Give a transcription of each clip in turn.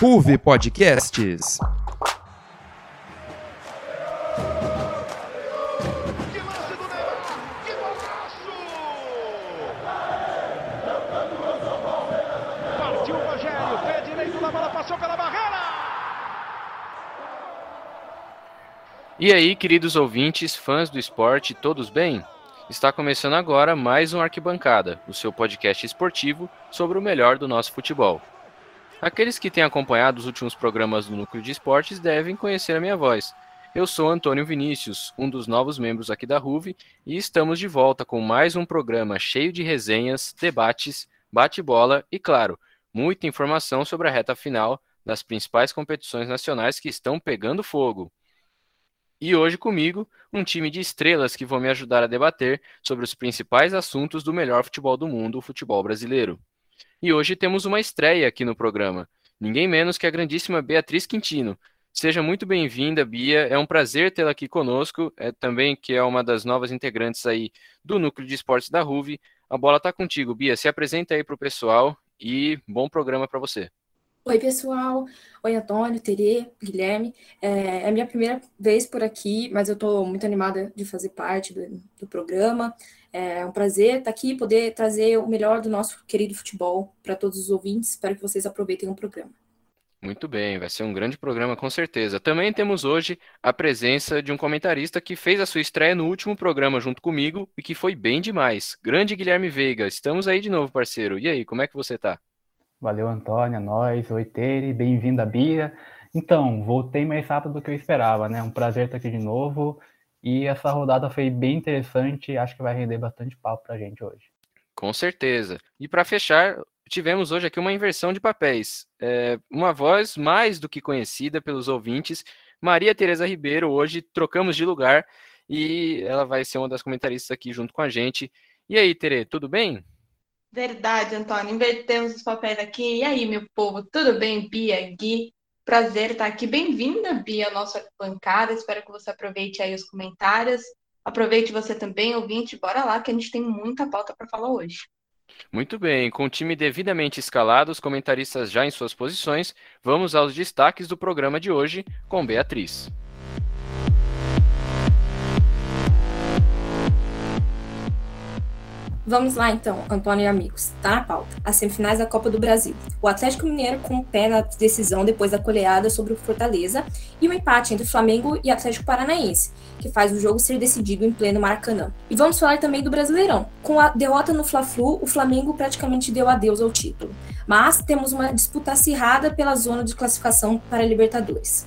Ruve Podcasts. Partiu o Rogério, pé direito da bola, passou pela barreira. E aí, queridos ouvintes, fãs do esporte, todos bem? Está começando agora mais um Arquibancada, o seu podcast esportivo sobre o melhor do nosso futebol. Aqueles que têm acompanhado os últimos programas do Núcleo de Esportes devem conhecer a minha voz. Eu sou Antônio Vinícius, um dos novos membros aqui da RUV, e estamos de volta com mais um programa cheio de resenhas, debates, bate-bola e, claro, muita informação sobre a reta final das principais competições nacionais que estão pegando fogo. E hoje comigo, um time de estrelas que vão me ajudar a debater sobre os principais assuntos do melhor futebol do mundo, o futebol brasileiro. E hoje temos uma estreia aqui no programa, ninguém menos que a grandíssima Beatriz Quintino. Seja muito bem-vinda, Bia. É um prazer tê-la aqui conosco. É também que é uma das novas integrantes aí do Núcleo de Esportes da RUV. A bola está contigo, Bia. Se apresenta aí para o pessoal e bom programa para você. Oi, pessoal. Oi, Antônio, Terê, Guilherme. É, é a minha primeira vez por aqui, mas eu estou muito animada de fazer parte do, do programa. É um prazer estar aqui e poder trazer o melhor do nosso querido futebol para todos os ouvintes. Espero que vocês aproveitem o programa. Muito bem, vai ser um grande programa com certeza. Também temos hoje a presença de um comentarista que fez a sua estreia no último programa junto comigo e que foi bem demais. Grande Guilherme Veiga, estamos aí de novo, parceiro. E aí, como é que você tá? Valeu, Antônio, nós, oi, Tere, bem-vinda, Bia. Então, voltei mais rápido do que eu esperava, né? Um prazer estar aqui de novo. E essa rodada foi bem interessante, acho que vai render bastante papo pra gente hoje. Com certeza. E para fechar, tivemos hoje aqui uma inversão de papéis. É, uma voz mais do que conhecida pelos ouvintes, Maria Tereza Ribeiro, hoje trocamos de lugar e ela vai ser uma das comentaristas aqui junto com a gente. E aí, Tere, tudo bem? Verdade, Antônio. Invertemos os papéis aqui. E aí, meu povo, tudo bem? Bia, Gui, prazer estar aqui. Bem-vinda, Bia, ao nosso bancada. Espero que você aproveite aí os comentários. Aproveite você também, ouvinte. Bora lá, que a gente tem muita pauta para falar hoje. Muito bem, com o time devidamente escalado, os comentaristas já em suas posições, vamos aos destaques do programa de hoje com Beatriz. Vamos lá então, Antônio e amigos. Tá na pauta. As semifinais da Copa do Brasil. O Atlético Mineiro com o pé na decisão depois da goleada sobre o Fortaleza e o empate entre Flamengo e Atlético Paranaense, que faz o jogo ser decidido em pleno Maracanã. E vamos falar também do Brasileirão. Com a derrota no Fla-Flu, o Flamengo praticamente deu adeus ao título. Mas temos uma disputa acirrada pela zona de classificação para a Libertadores.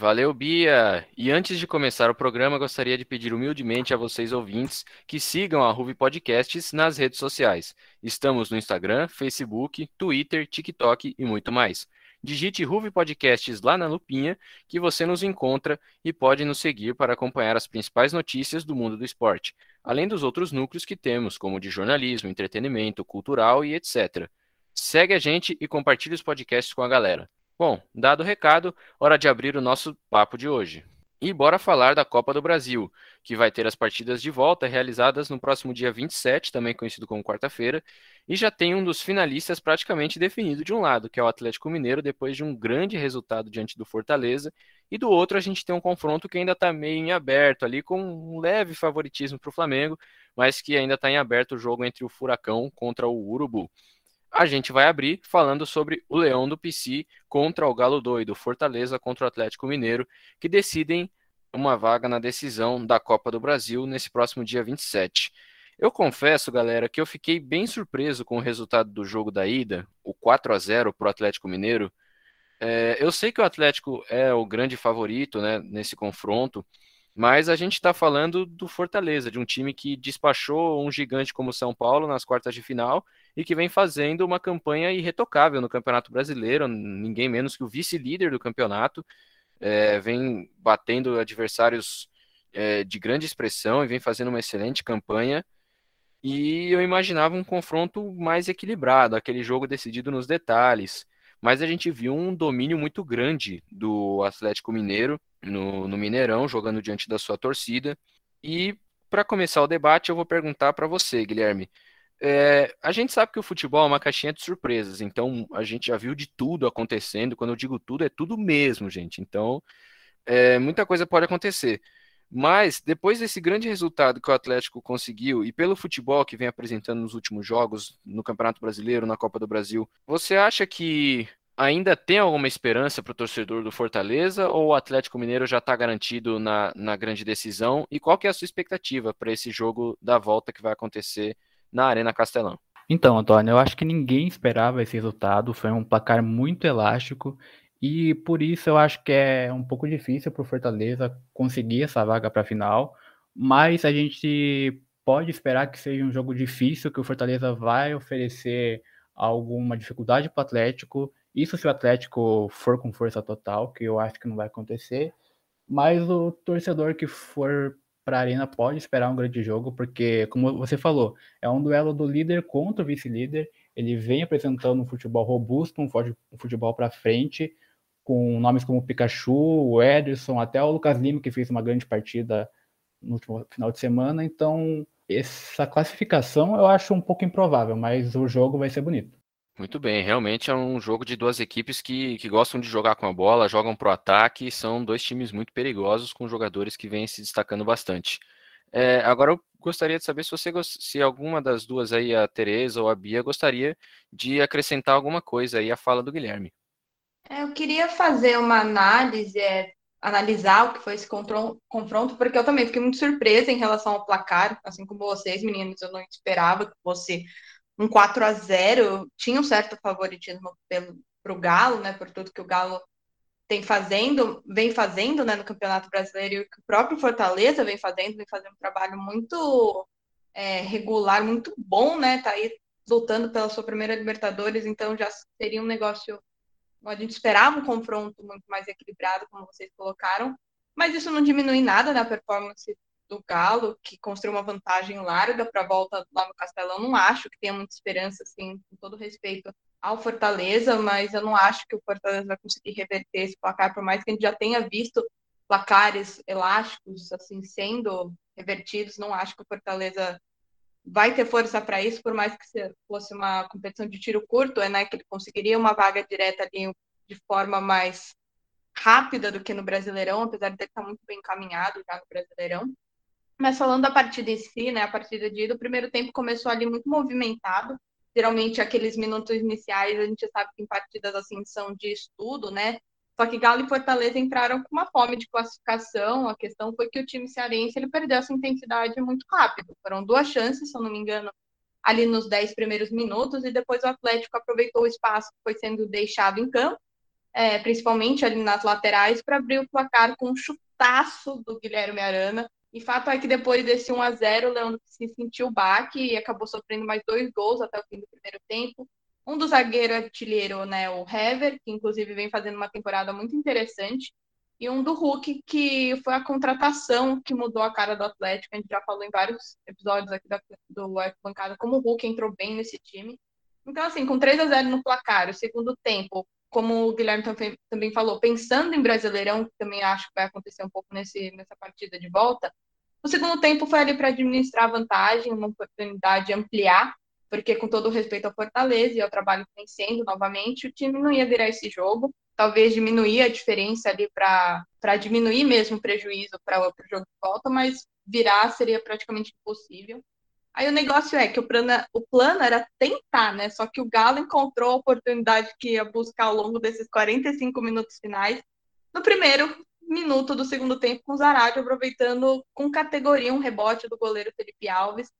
Valeu, Bia! E antes de começar o programa, gostaria de pedir humildemente a vocês ouvintes que sigam a Ruve Podcasts nas redes sociais. Estamos no Instagram, Facebook, Twitter, TikTok e muito mais. Digite Ruve Podcasts lá na lupinha que você nos encontra e pode nos seguir para acompanhar as principais notícias do mundo do esporte, além dos outros núcleos que temos, como de jornalismo, entretenimento, cultural e etc. Segue a gente e compartilhe os podcasts com a galera. Bom, dado o recado, hora de abrir o nosso papo de hoje. E bora falar da Copa do Brasil, que vai ter as partidas de volta realizadas no próximo dia 27, também conhecido como quarta-feira, e já tem um dos finalistas praticamente definido de um lado, que é o Atlético Mineiro, depois de um grande resultado diante do Fortaleza, e do outro a gente tem um confronto que ainda está meio em aberto ali, com um leve favoritismo para o Flamengo, mas que ainda está em aberto o jogo entre o Furacão contra o Urubu a gente vai abrir falando sobre o Leão do PC contra o Galo Doido, Fortaleza contra o Atlético Mineiro, que decidem uma vaga na decisão da Copa do Brasil nesse próximo dia 27. Eu confesso, galera, que eu fiquei bem surpreso com o resultado do jogo da ida, o 4 a 0 para o Atlético Mineiro. É, eu sei que o Atlético é o grande favorito né, nesse confronto, mas a gente está falando do Fortaleza, de um time que despachou um gigante como São Paulo nas quartas de final e que vem fazendo uma campanha irretocável no Campeonato Brasileiro, ninguém menos que o vice-líder do campeonato, é, vem batendo adversários é, de grande expressão e vem fazendo uma excelente campanha. E eu imaginava um confronto mais equilibrado, aquele jogo decidido nos detalhes. Mas a gente viu um domínio muito grande do Atlético Mineiro no, no Mineirão, jogando diante da sua torcida. E para começar o debate, eu vou perguntar para você, Guilherme. É, a gente sabe que o futebol é uma caixinha de surpresas, então a gente já viu de tudo acontecendo. Quando eu digo tudo, é tudo mesmo, gente. Então, é, muita coisa pode acontecer. Mas, depois desse grande resultado que o Atlético conseguiu, e pelo futebol que vem apresentando nos últimos jogos, no Campeonato Brasileiro, na Copa do Brasil, você acha que ainda tem alguma esperança para o torcedor do Fortaleza ou o Atlético Mineiro já está garantido na, na grande decisão? E qual que é a sua expectativa para esse jogo da volta que vai acontecer na Arena Castelão? Então, Antônio, eu acho que ninguém esperava esse resultado. Foi um placar muito elástico e por isso eu acho que é um pouco difícil para o Fortaleza conseguir essa vaga para a final. Mas a gente pode esperar que seja um jogo difícil, que o Fortaleza vai oferecer alguma dificuldade para o Atlético. Isso se o Atlético for com força total, que eu acho que não vai acontecer. Mas o torcedor que for para a Arena pode esperar um grande jogo, porque, como você falou, é um duelo do líder contra o vice-líder. Ele vem apresentando um futebol robusto, um futebol para frente, com nomes como Pikachu, o Ederson, até o Lucas Lima, que fez uma grande partida no último final de semana. Então, essa classificação eu acho um pouco improvável, mas o jogo vai ser bonito. Muito bem, realmente é um jogo de duas equipes que, que gostam de jogar com a bola, jogam para o ataque, são dois times muito perigosos com jogadores que vêm se destacando bastante. É, agora eu gostaria de saber se você se alguma das duas aí, a Tereza ou a Bia, gostaria de acrescentar alguma coisa aí à fala do Guilherme. É, eu queria fazer uma análise, é, analisar o que foi esse confronto, porque eu também fiquei muito surpresa em relação ao placar, assim como vocês, meninos, eu não esperava que fosse um 4 a 0 tinha um certo favoritismo para o Galo, né, por tudo que o Galo tem fazendo, vem fazendo, né, no Campeonato Brasileiro e que o próprio Fortaleza vem fazendo, vem fazendo um trabalho muito é, regular, muito bom, né, tá aí lutando pela sua primeira Libertadores, então já seria um negócio, a gente esperava um confronto muito mais equilibrado, como vocês colocaram, mas isso não diminui nada na performance do Galo, que construiu uma vantagem larga para a volta lá no Castelão. Não acho que tenha muita esperança, assim, com todo respeito ao Fortaleza, mas eu não acho que o Fortaleza vai conseguir reverter esse placar, por mais que a gente já tenha visto placares elásticos, assim, sendo revertidos. Não acho que o Fortaleza vai ter força para isso, por mais que fosse uma competição de tiro curto, é né, que ele conseguiria uma vaga direta ali de forma mais rápida do que no Brasileirão, apesar de ele estar muito bem encaminhado já no Brasileirão. Mas falando da partida em si, né, a partida de ida, o primeiro tempo começou ali muito movimentado. Geralmente aqueles minutos iniciais a gente sabe que em partidas assim são de estudo, né? Só que Galo e Fortaleza entraram com uma fome de classificação. A questão foi que o time cearense ele perdeu essa intensidade muito rápido. Foram duas chances, se eu não me engano, ali nos dez primeiros minutos, e depois o Atlético aproveitou o espaço que foi sendo deixado em campo, é, principalmente ali nas laterais, para abrir o placar com um chutaço do Guilherme Arana, e fato é que depois desse 1 a 0 o Leandro se sentiu baque e acabou sofrendo mais dois gols até o fim do primeiro tempo. Um do zagueiro artilheiro, né, o Hever, que inclusive vem fazendo uma temporada muito interessante, e um do Hulk, que foi a contratação que mudou a cara do Atlético. A gente já falou em vários episódios aqui da, do Bancada como o Hulk entrou bem nesse time. Então, assim, com 3 a 0 no placar, o segundo tempo, como o Guilherme também falou, pensando em Brasileirão, que também acho que vai acontecer um pouco nesse, nessa partida de volta, o segundo tempo foi ali para administrar a vantagem, uma oportunidade de ampliar, porque com todo o respeito ao Fortaleza e ao trabalho que vem sendo novamente, o time não ia virar esse jogo, talvez diminuir a diferença ali para diminuir mesmo o prejuízo para o jogo de volta, mas virar seria praticamente impossível. Aí o negócio é que o plano, o plano era tentar, né? Só que o Galo encontrou a oportunidade que ia buscar ao longo desses 45 minutos finais. No primeiro minuto do segundo tempo, com o Zarate aproveitando com categoria um rebote do goleiro Felipe Alves,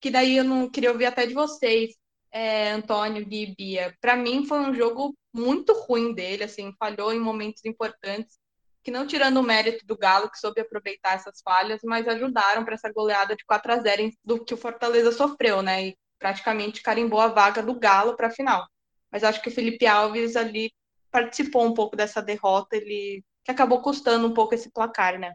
que daí eu não queria ouvir até de vocês, é, Antônio, Gui e Bia. Para mim foi um jogo muito ruim dele, assim, falhou em momentos importantes que não tirando o mérito do Galo, que soube aproveitar essas falhas, mas ajudaram para essa goleada de 4 a 0 do que o Fortaleza sofreu, né? E praticamente carimbou a vaga do Galo para a final. Mas acho que o Felipe Alves ali participou um pouco dessa derrota, ele que acabou custando um pouco esse placar, né?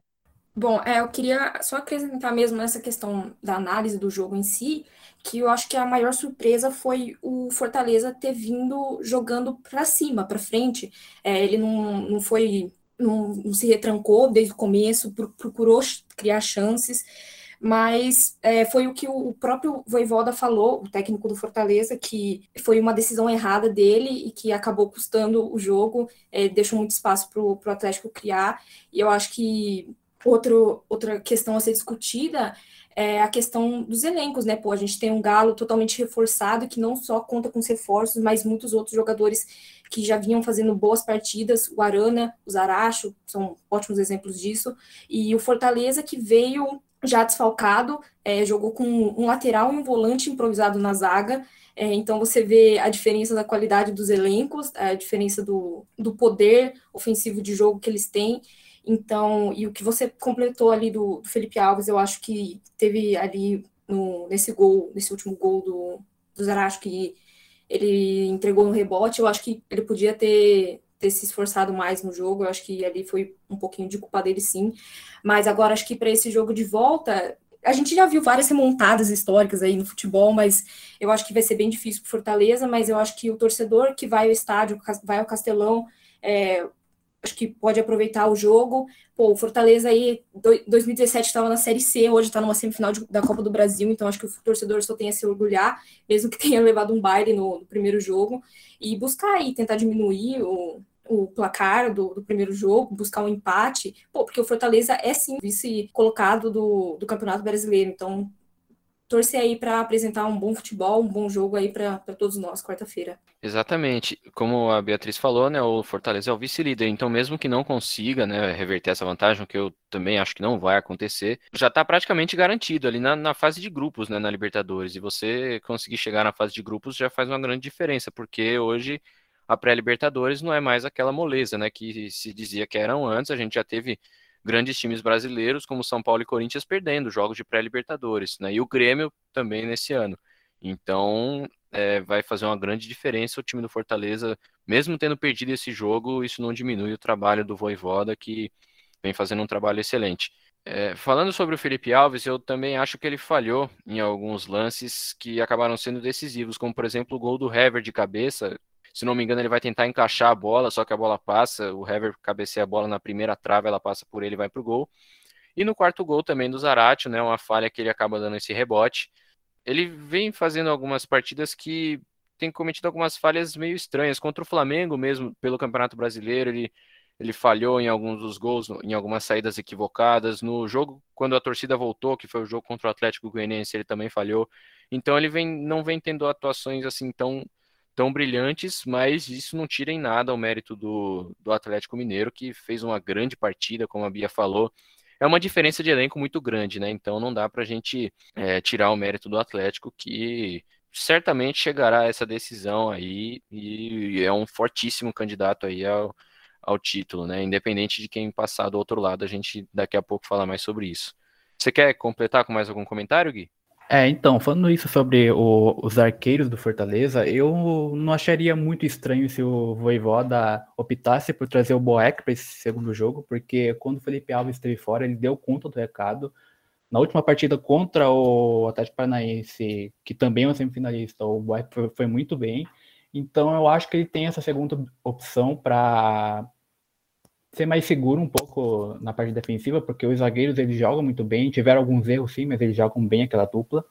Bom, é, eu queria só acrescentar mesmo nessa questão da análise do jogo em si, que eu acho que a maior surpresa foi o Fortaleza ter vindo jogando para cima, para frente. É, ele não, não foi não, não se retrancou desde o começo, procurou criar chances, mas é, foi o que o próprio Voivoda falou, o técnico do Fortaleza, que foi uma decisão errada dele e que acabou custando o jogo, é, deixou muito espaço para o Atlético criar, e eu acho que outro, outra questão a ser discutida é a questão dos elencos, né? Pô, a gente tem um Galo totalmente reforçado, que não só conta com os reforços, mas muitos outros jogadores que já vinham fazendo boas partidas, o Arana, o Zaracho, são ótimos exemplos disso, e o Fortaleza que veio já desfalcado, é, jogou com um lateral e um volante improvisado na zaga, é, então você vê a diferença da qualidade dos elencos, a diferença do, do poder ofensivo de jogo que eles têm, então, e o que você completou ali do, do Felipe Alves, eu acho que teve ali no, nesse gol, nesse último gol do, do Zaracho, que ele entregou no rebote, eu acho que ele podia ter, ter se esforçado mais no jogo, eu acho que ali foi um pouquinho de culpa dele sim, mas agora acho que para esse jogo de volta, a gente já viu várias remontadas históricas aí no futebol, mas eu acho que vai ser bem difícil para Fortaleza, mas eu acho que o torcedor que vai ao estádio, vai ao Castelão, é, acho que pode aproveitar o jogo. Pô, o Fortaleza aí, 2017 estava na Série C, hoje está numa semifinal de, da Copa do Brasil, então acho que o torcedor só tem a se orgulhar, mesmo que tenha levado um baile no, no primeiro jogo, e buscar aí, tentar diminuir o, o placar do, do, primeiro jogo, buscar um empate, pô, porque o Fortaleza é sim vice colocado do, do Campeonato Brasileiro, então torcer aí para apresentar um bom futebol, um bom jogo aí para todos nós quarta-feira. Exatamente. Como a Beatriz falou, né, o Fortaleza é o vice-líder, então mesmo que não consiga, né, reverter essa vantagem, que eu também acho que não vai acontecer, já está praticamente garantido ali na, na, fase de grupos, né, na Libertadores. E você conseguir chegar na fase de grupos já faz uma grande diferença, porque hoje a pré-Libertadores não é mais aquela moleza, né, que se dizia que eram antes. A gente já teve grandes times brasileiros, como São Paulo e Corinthians, perdendo jogos de pré-Libertadores, né? E o Grêmio também nesse ano. Então, é, vai fazer uma grande diferença o time do Fortaleza, mesmo tendo perdido esse jogo, isso não diminui o trabalho do Voivoda, que vem fazendo um trabalho excelente. É, falando sobre o Felipe Alves, eu também acho que ele falhou em alguns lances que acabaram sendo decisivos, como por exemplo o gol do Hever de cabeça, se não me engano, ele vai tentar encaixar a bola, só que a bola passa, o Hever cabeceia a bola na primeira trave, ela passa por ele e vai pro gol. E no quarto gol também do Zarate, né, uma falha que ele acaba dando esse rebote. Ele vem fazendo algumas partidas que tem cometido algumas falhas meio estranhas. Contra o Flamengo mesmo, pelo Campeonato Brasileiro, ele, ele falhou em alguns dos gols, em algumas saídas equivocadas. No jogo, quando a torcida voltou, que foi o jogo contra o Atlético Goianiense, ele também falhou. Então ele vem, não vem tendo atuações assim tão tão brilhantes, mas isso não tira em nada o mérito do, do Atlético Mineiro, que fez uma grande partida, como a Bia falou. É uma diferença de elenco muito grande, né? Então não dá para a gente é, tirar o mérito do Atlético, que certamente chegará a essa decisão aí e é um fortíssimo candidato aí ao, ao título, né? Independente de quem passar do outro lado, a gente daqui a pouco fala mais sobre isso. Você quer completar com mais algum comentário, Gui? É, então, falando isso sobre o, os arqueiros do Fortaleza, eu não acharia muito estranho se o Voivoda optasse por trazer o Boeck para esse segundo jogo, porque quando o Felipe Alves esteve fora, ele deu conta do recado. Na última partida contra o Atlético Paranaense, que também é um semifinalista, o Boeck foi, foi muito bem. Então, eu acho que ele tem essa segunda opção para ser mais seguro um pouco na parte defensiva, porque os zagueiros eles jogam muito bem, tiveram alguns erros sim, mas eles jogam bem aquela dupla.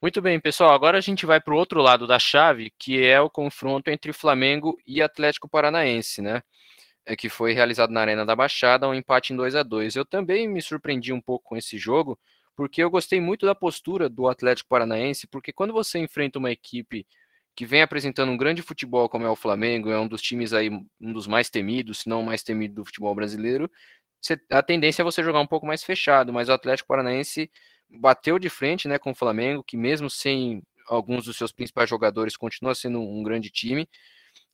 Muito bem, pessoal. Agora a gente vai para o outro lado da chave, que é o confronto entre Flamengo e Atlético Paranaense, né? É que foi realizado na Arena da Baixada, um empate em 2 a 2 Eu também me surpreendi um pouco com esse jogo, porque eu gostei muito da postura do Atlético Paranaense, porque quando você enfrenta uma equipe que vem apresentando um grande futebol como é o Flamengo, é um dos times aí, um dos mais temidos, se não o mais temido do futebol brasileiro, a tendência é você jogar um pouco mais fechado, mas o Atlético Paranaense bateu de frente né, com o Flamengo, que mesmo sem alguns dos seus principais jogadores, continua sendo um grande time,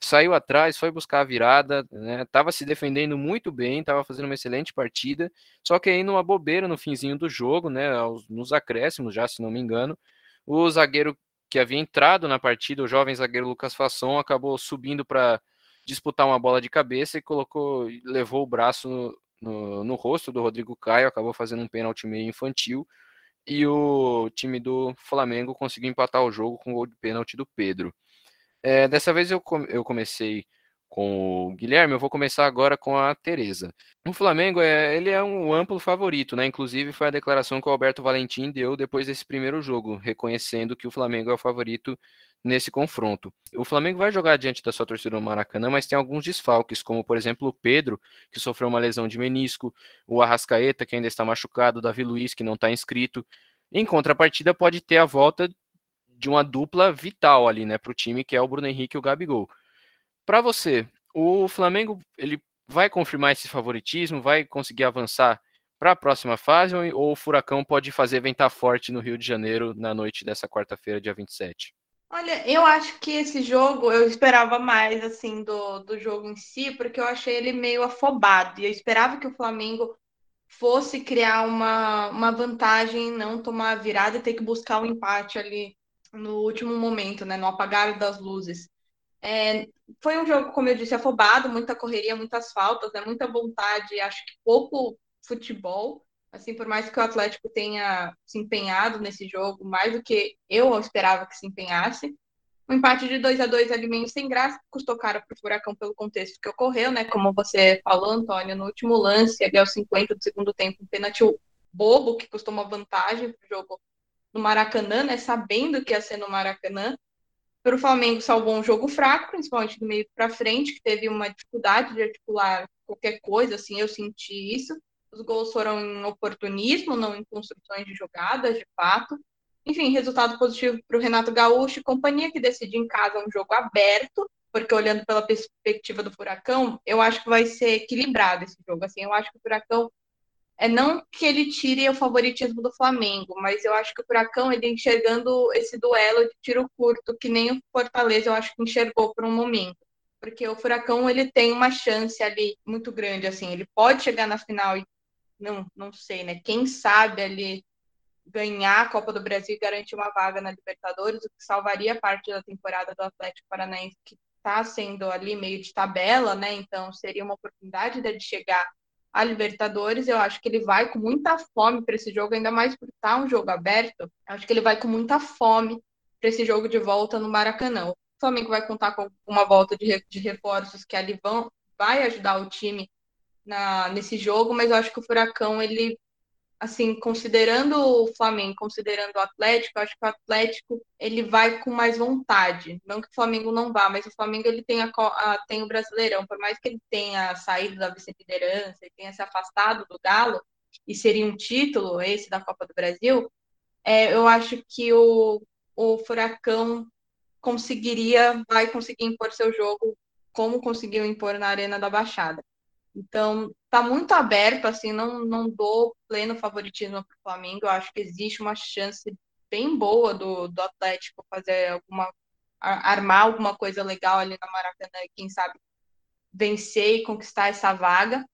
saiu atrás, foi buscar a virada, estava né, se defendendo muito bem, estava fazendo uma excelente partida, só que aí numa bobeira no finzinho do jogo, né, nos acréscimos já, se não me engano, o zagueiro que havia entrado na partida, o jovem zagueiro Lucas Fasson acabou subindo para disputar uma bola de cabeça e colocou, levou o braço no, no, no, rosto do Rodrigo Caio, acabou fazendo um pênalti meio infantil e o time do Flamengo conseguiu empatar o jogo com o gol de pênalti do Pedro. É, dessa vez eu, eu comecei com o Guilherme, eu vou começar agora com a Tereza. O Flamengo é, ele é um amplo favorito, né? Inclusive foi a declaração que o Alberto Valentim deu depois desse primeiro jogo, reconhecendo que o Flamengo é o favorito nesse confronto. O Flamengo vai jogar diante da sua torcida no Maracanã, mas tem alguns desfalques, como por exemplo o Pedro, que sofreu uma lesão de menisco, o Arrascaeta, que ainda está machucado, o Davi Luiz, que não está inscrito. Em contrapartida, pode ter a volta de uma dupla vital ali, né, para o time, que é o Bruno Henrique e o Gabigol. Para você, o Flamengo ele vai confirmar esse favoritismo, vai conseguir avançar para a próxima fase ou o Furacão pode fazer ventar forte no Rio de Janeiro na noite dessa quarta-feira, dia 27? Olha, eu acho que esse jogo eu esperava mais assim do, do jogo em si, porque eu achei ele meio afobado. E eu esperava que o Flamengo fosse criar uma, uma vantagem, não tomar a virada e ter que buscar um empate ali no último momento, né? No apagar das luzes. É, foi um jogo, como eu disse, afobado, muita correria, muitas faltas, né? Muita vontade, acho que pouco futebol. Assim, por mais que o Atlético tenha se empenhado nesse jogo, mais do que eu esperava que se empenhasse. Um empate de 2 a 2 ali meio sem graça, custou caro para o Furacão pelo contexto que ocorreu, né? Como você falou, Antônio, no último lance, ali aos 50 do segundo tempo, um pênalti bobo que custou uma vantagem para o jogo no Maracanã, né? Sabendo que ia ser no Maracanã. Para o Flamengo salvou um jogo fraco, principalmente do meio para frente, que teve uma dificuldade de articular qualquer coisa, assim, eu senti isso. Os gols foram em oportunismo, não em construções de jogadas, de fato. Enfim, resultado positivo para o Renato Gaúcho e companhia, que decidiu em casa um jogo aberto, porque olhando pela perspectiva do Furacão, eu acho que vai ser equilibrado esse jogo. Assim, eu acho que o Furacão é não que ele tire o favoritismo do Flamengo, mas eu acho que o Furacão ele enxergando esse duelo de tiro curto que nem o Fortaleza eu acho que enxergou por um momento, porque o Furacão ele tem uma chance ali muito grande assim, ele pode chegar na final e não, não sei, né? Quem sabe ali ganhar a Copa do Brasil e garantir uma vaga na Libertadores, o que salvaria parte da temporada do Atlético Paranaense, que está sendo ali meio de tabela, né? Então seria uma oportunidade de chegar à Libertadores. Eu acho que ele vai com muita fome para esse jogo, ainda mais por estar um jogo aberto. Eu acho que ele vai com muita fome para esse jogo de volta no Maracanã. O Flamengo vai contar com uma volta de, de reforços que ali vão, vai ajudar o time na, nesse jogo, mas eu acho que o Furacão, ele, assim, considerando o Flamengo, considerando o Atlético, acho que o Atlético, ele vai com mais vontade. Não que o Flamengo não vá, mas o Flamengo, ele tem, a, a tem o Brasileirão. Por mais que ele tenha saído da vice-liderança e tenha se afastado do Galo, e seria um título esse da Copa do Brasil, é, eu acho que o, o Furacão conseguiria, vai conseguir impor seu jogo como conseguiu impor na Arena da Baixada. Então, tá muito aberto, assim, não, não dou pleno favoritismo para o Flamengo. Eu acho que existe uma chance bem boa do, do Atlético fazer alguma. armar alguma coisa legal ali na Maracanã e, quem sabe, vencer e conquistar essa vaga.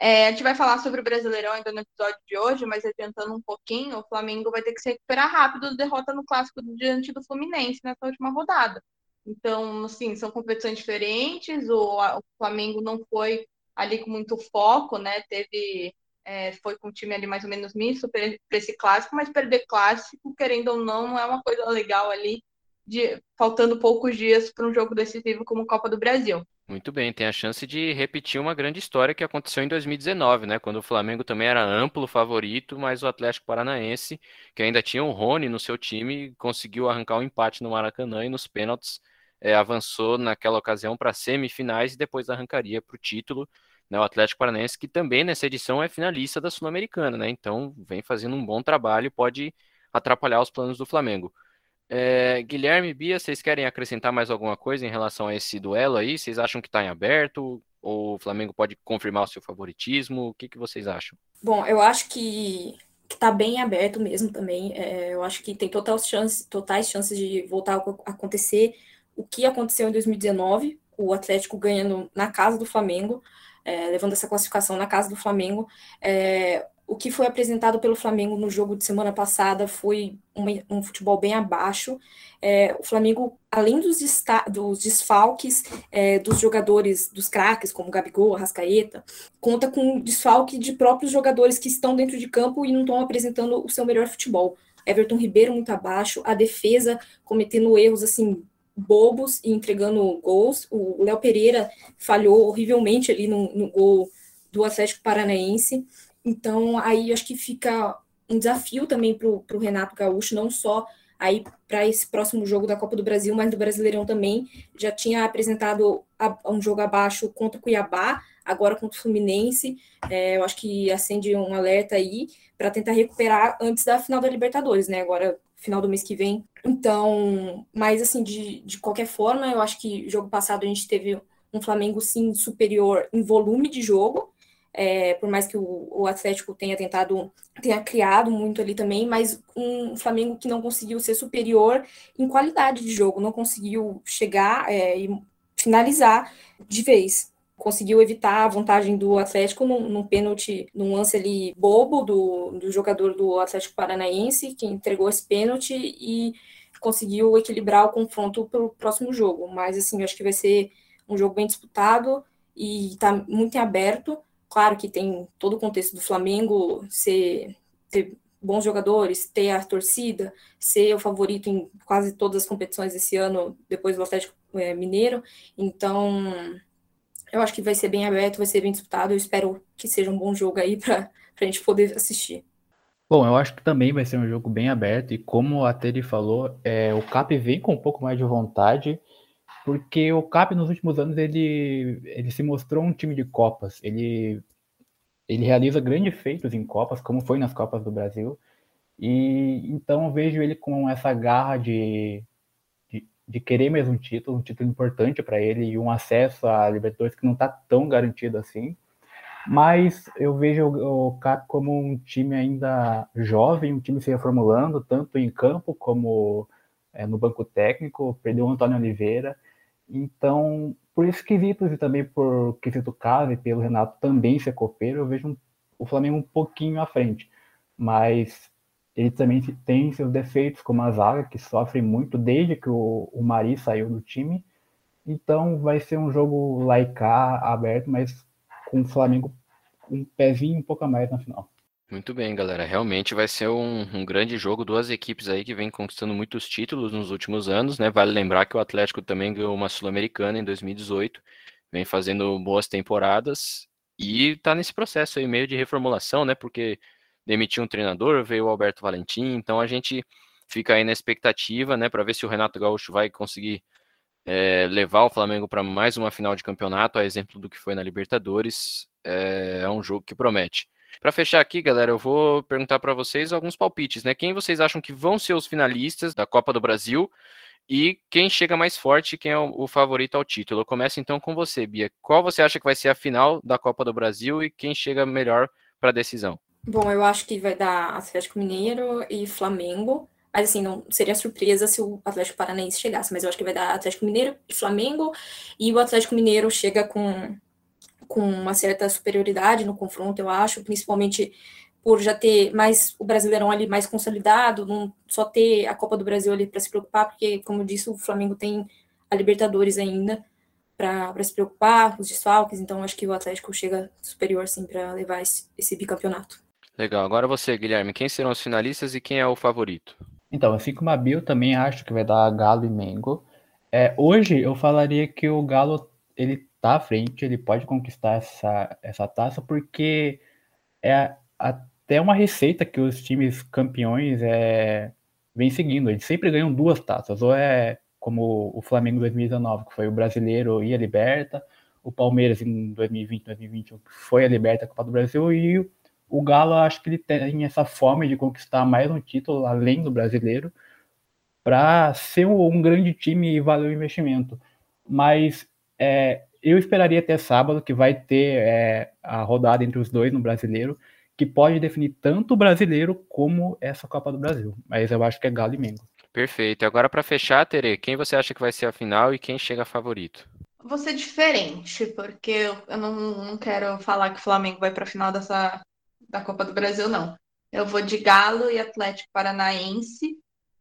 É, a gente vai falar sobre o Brasileirão ainda no episódio de hoje, mas adiantando um pouquinho, o Flamengo vai ter que se recuperar rápido da derrota no clássico diante do Fluminense nessa última rodada. Então, assim, são competições diferentes, o, o Flamengo não foi ali com muito foco, né? Teve é, foi com o time ali mais ou menos misto para esse clássico, mas perder clássico, querendo ou não, não é uma coisa legal ali, de, faltando poucos dias para um jogo decisivo como Copa do Brasil. Muito bem, tem a chance de repetir uma grande história que aconteceu em 2019, né? Quando o Flamengo também era amplo favorito, mas o Atlético Paranaense, que ainda tinha o Rony no seu time, conseguiu arrancar um empate no Maracanã e nos pênaltis é, avançou naquela ocasião para semifinais e depois arrancaria para o título né, o Atlético Paranaense, que também nessa edição é finalista da Sul-Americana, né? Então vem fazendo um bom trabalho pode atrapalhar os planos do Flamengo. É, Guilherme, Bia, vocês querem acrescentar mais alguma coisa em relação a esse duelo aí? Vocês acham que está em aberto? Ou o Flamengo pode confirmar o seu favoritismo? O que, que vocês acham? Bom, eu acho que está bem aberto mesmo também. É, eu acho que tem total chance, totais chances de voltar a acontecer o que aconteceu em 2019, o Atlético ganhando na casa do Flamengo é, levando essa classificação na casa do Flamengo. É, o que foi apresentado pelo Flamengo no jogo de semana passada foi um futebol bem abaixo. É, o Flamengo, além dos, dos desfalques é, dos jogadores, dos craques, como Gabigol, Arrascaeta, conta com desfalque de próprios jogadores que estão dentro de campo e não estão apresentando o seu melhor futebol. Everton Ribeiro muito abaixo, a defesa cometendo erros assim bobos e entregando gols. O Léo Pereira falhou horrivelmente ali no, no gol do Atlético Paranaense. Então, aí acho que fica um desafio também para o Renato Gaúcho, não só aí para esse próximo jogo da Copa do Brasil, mas do Brasileirão também. Já tinha apresentado um jogo abaixo contra o Cuiabá, agora contra o Fluminense. É, eu acho que acende um alerta aí para tentar recuperar antes da final da Libertadores, né? Agora, final do mês que vem. Então, mas assim, de, de qualquer forma, eu acho que jogo passado a gente teve um Flamengo sim superior em volume de jogo, é, por mais que o, o, Atlético tenha tentado, tenha criado muito ali também, mas um Flamengo que não conseguiu ser superior em qualidade de jogo, não conseguiu chegar é, e finalizar de vez. Conseguiu evitar a vantagem do Atlético num, num pênalti, num lance ali bobo do, do jogador do Atlético Paranaense, que entregou esse pênalti e conseguiu equilibrar o confronto para o próximo jogo. Mas, assim, acho que vai ser um jogo bem disputado e está muito em aberto Claro que tem todo o contexto do Flamengo ser ter bons jogadores, ter a torcida, ser o favorito em quase todas as competições esse ano, depois do Atlético é, Mineiro. Então, eu acho que vai ser bem aberto, vai ser bem disputado. Eu espero que seja um bom jogo aí para a gente poder assistir. Bom, eu acho que também vai ser um jogo bem aberto e como a Teri falou, é, o Cap vem com um pouco mais de vontade porque o CAP nos últimos anos ele, ele se mostrou um time de Copas. Ele, ele realiza grandes feitos em Copas, como foi nas Copas do Brasil. E então vejo ele com essa garra de, de, querer mais um título, um título importante para ele e um acesso a Libertadores que não está tão garantido assim. Mas eu vejo o, CAP como um time ainda jovem, um time se reformulando, tanto em campo como é, no banco técnico. Perdeu o Antônio Oliveira então, por esses quesitos e também por quesito caso e pelo Renato também ser copeiro, eu vejo um, o Flamengo um pouquinho à frente. Mas ele também tem seus defeitos, como a zaga, que sofre muito desde que o, o Mari saiu do time. Então vai ser um jogo laicar, aberto, mas com o Flamengo um pezinho um pouco a mais na final. Muito bem, galera. Realmente vai ser um, um, grande jogo. Duas equipes aí que vêm conquistando muitos títulos nos últimos anos, né? Vale lembrar que o Atlético também ganhou uma Sul-Americana em 2018, vem fazendo boas temporadas e tá nesse processo aí meio de reformulação, né? Porque demitiu um treinador, veio o Alberto Valentim, então a gente fica aí na expectativa, né? Para ver se o Renato Gaúcho vai conseguir é, levar o Flamengo para mais uma final de campeonato, a exemplo do que foi na Libertadores. É, é um jogo que promete. Para fechar aqui, galera, eu vou perguntar para vocês alguns palpites, né? Quem vocês acham que vão ser os finalistas da Copa do Brasil e quem chega mais forte, quem é o, favorito ao título? Eu começo então com você, Bia. Qual você acha que vai ser a final da Copa do Brasil e quem chega melhor para a decisão? Bom, eu acho que vai dar Atlético Mineiro e Flamengo. Mas assim, não seria surpresa se o Atlético Paranaense chegasse, mas eu acho que vai dar Atlético Mineiro e Flamengo. E o Atlético Mineiro chega com com uma certa superioridade no confronto, eu acho, principalmente por já ter mais o Brasileirão ali mais consolidado, não só ter a Copa do Brasil ali para se preocupar, porque, como eu disse, o Flamengo tem a Libertadores ainda para se preocupar, os desfalques, então acho que o Atlético chega superior sim para levar esse, esse bicampeonato. Legal, agora você, Guilherme, quem serão os finalistas e quem é o favorito? Então, assim como a Bill, também acho que vai dar Galo e Mengo. É, hoje eu falaria que o Galo ele tá à frente, ele pode conquistar essa, essa taça, porque é até uma receita que os times campeões é, vêm seguindo. Eles sempre ganham duas taças, ou é como o Flamengo 2019, que foi o brasileiro e a Liberta, o Palmeiras em 2020, 2021, que foi a Liberta, a Copa do Brasil, e o Galo, acho que ele tem essa fome de conquistar mais um título além do brasileiro, para ser um grande time e valer o investimento. Mas é, eu esperaria até sábado, que vai ter é, a rodada entre os dois no brasileiro, que pode definir tanto o brasileiro como essa Copa do Brasil. Mas eu acho que é Galo e Mengo. Perfeito. Agora, para fechar, Tere, quem você acha que vai ser a final e quem chega favorito? Vou ser diferente, porque eu não, não quero falar que o Flamengo vai para a final dessa, da Copa do Brasil, não. Eu vou de Galo e Atlético Paranaense.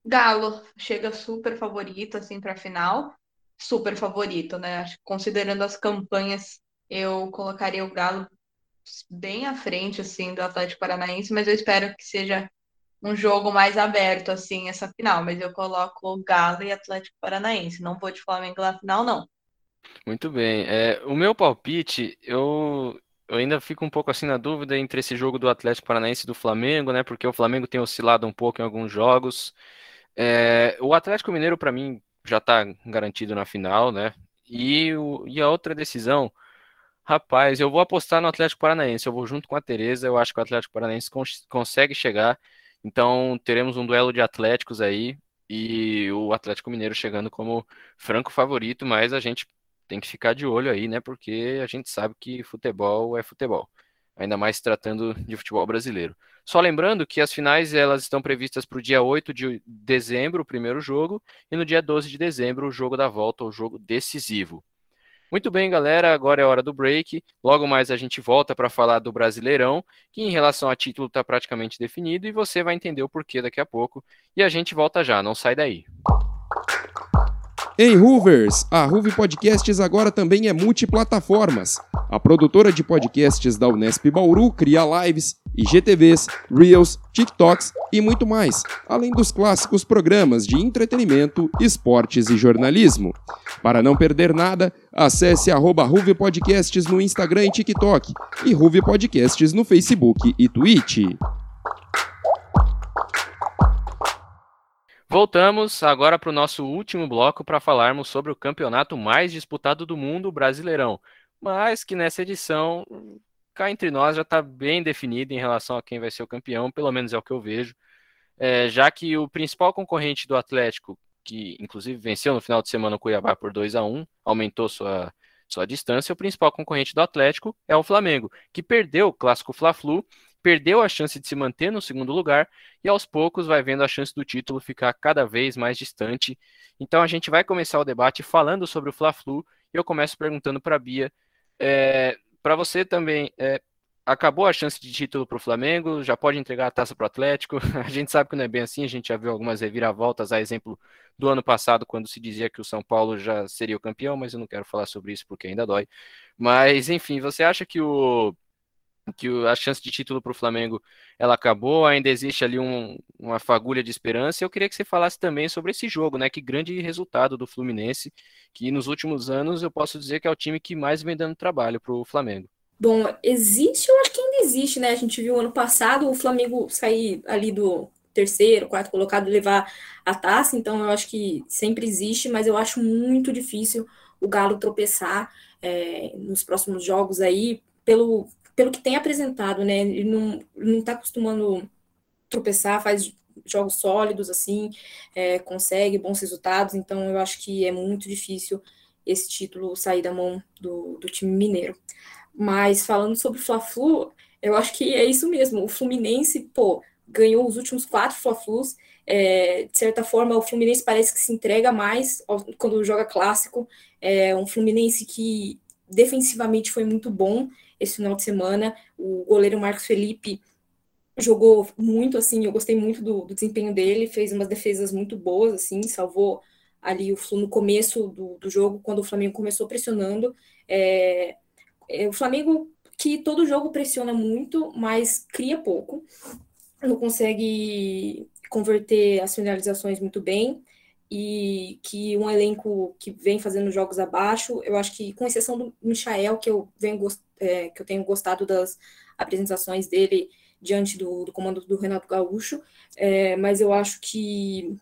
Galo chega super favorito assim para a final super favorito, né? Considerando as campanhas, eu colocaria o Galo bem à frente assim do Atlético Paranaense, mas eu espero que seja um jogo mais aberto, assim, essa final. Mas eu coloco o Galo e Atlético Paranaense. Não vou de Flamengo na final, não. Muito bem. É, o meu palpite, eu, eu ainda fico um pouco assim na dúvida entre esse jogo do Atlético Paranaense e do Flamengo, né? Porque o Flamengo tem oscilado um pouco em alguns jogos. É, o Atlético Mineiro, para mim, já está garantido na final, né? E, o, e a outra decisão, rapaz, eu vou apostar no Atlético Paranaense. Eu vou junto com a Tereza. Eu acho que o Atlético Paranaense cons consegue chegar. Então teremos um duelo de Atléticos aí e o Atlético Mineiro chegando como franco favorito, mas a gente tem que ficar de olho aí, né? Porque a gente sabe que futebol é futebol, ainda mais tratando de futebol brasileiro. Só lembrando que as finais elas estão previstas para o dia 8 de dezembro, o primeiro jogo, e no dia 12 de dezembro, o jogo da volta, o jogo decisivo. Muito bem, galera, agora é hora do break. Logo mais a gente volta para falar do Brasileirão, que em relação a título está praticamente definido e você vai entender o porquê daqui a pouco. E a gente volta já, não sai daí. Em Hoovers, a Ruve Podcasts agora também é multiplataformas. A produtora de podcasts da Unesp Bauru cria lives, IGTVs, Reels, TikToks e muito mais, além dos clássicos programas de entretenimento, esportes e jornalismo. Para não perder nada, acesse arroba Ruve Podcasts no Instagram e TikTok e Ruve Podcasts no Facebook e Twitch. Voltamos agora para o nosso último bloco para falarmos sobre o campeonato mais disputado do mundo, o Brasileirão. Mas que nessa edição, cá entre nós, já está bem definido em relação a quem vai ser o campeão, pelo menos é o que eu vejo. É, já que o principal concorrente do Atlético, que inclusive venceu no final de semana o Cuiabá por 2 a 1 aumentou sua, sua distância, o principal concorrente do Atlético é o Flamengo, que perdeu o clássico Fla-Flu perdeu a chance de se manter no segundo lugar e aos poucos vai vendo a chance do título ficar cada vez mais distante. Então a gente vai começar o debate falando sobre o Fla-Flu e eu começo perguntando para a Bia, é, para você também, é, acabou a chance de título para o Flamengo, já pode entregar a taça para o Atlético. A gente sabe que não é bem assim, a gente já viu algumas reviravoltas, a exemplo do ano passado, quando se dizia que o São Paulo já seria o campeão, mas eu não quero falar sobre isso porque ainda dói. Mas, enfim, você acha que o, que a chance de título para o Flamengo ela acabou, ainda existe ali um, uma fagulha de esperança. Eu queria que você falasse também sobre esse jogo, né? Que grande resultado do Fluminense, que nos últimos anos eu posso dizer que é o time que mais vem dando trabalho para o Flamengo. Bom, existe, eu acho que ainda existe, né? A gente viu ano passado o Flamengo sair ali do terceiro, quarto colocado, levar a taça, então eu acho que sempre existe, mas eu acho muito difícil o Galo tropeçar é, nos próximos jogos aí, pelo, pelo que tem apresentado, né? Ele não, não tá acostumando tropeçar, faz jogos sólidos, assim, é, consegue bons resultados, então eu acho que é muito difícil esse título sair da mão do, do time mineiro. Mas falando sobre o Fla-Flu, eu acho que é isso mesmo. O Fluminense, pô, ganhou os últimos quatro Fla-Flus. É, de certa forma, o Fluminense parece que se entrega mais quando joga clássico. É um Fluminense que defensivamente foi muito bom esse final de semana. O goleiro Marcos Felipe jogou muito, assim, eu gostei muito do, do desempenho dele, fez umas defesas muito boas, assim, salvou ali o no começo do, do jogo, quando o Flamengo começou pressionando. É, é, o Flamengo que todo jogo pressiona muito, mas cria pouco, não consegue converter as finalizações muito bem e que um elenco que vem fazendo jogos abaixo, eu acho que com exceção do Michael, que eu venho é, que eu tenho gostado das apresentações dele diante do, do comando do Renato Gaúcho, é, mas eu acho que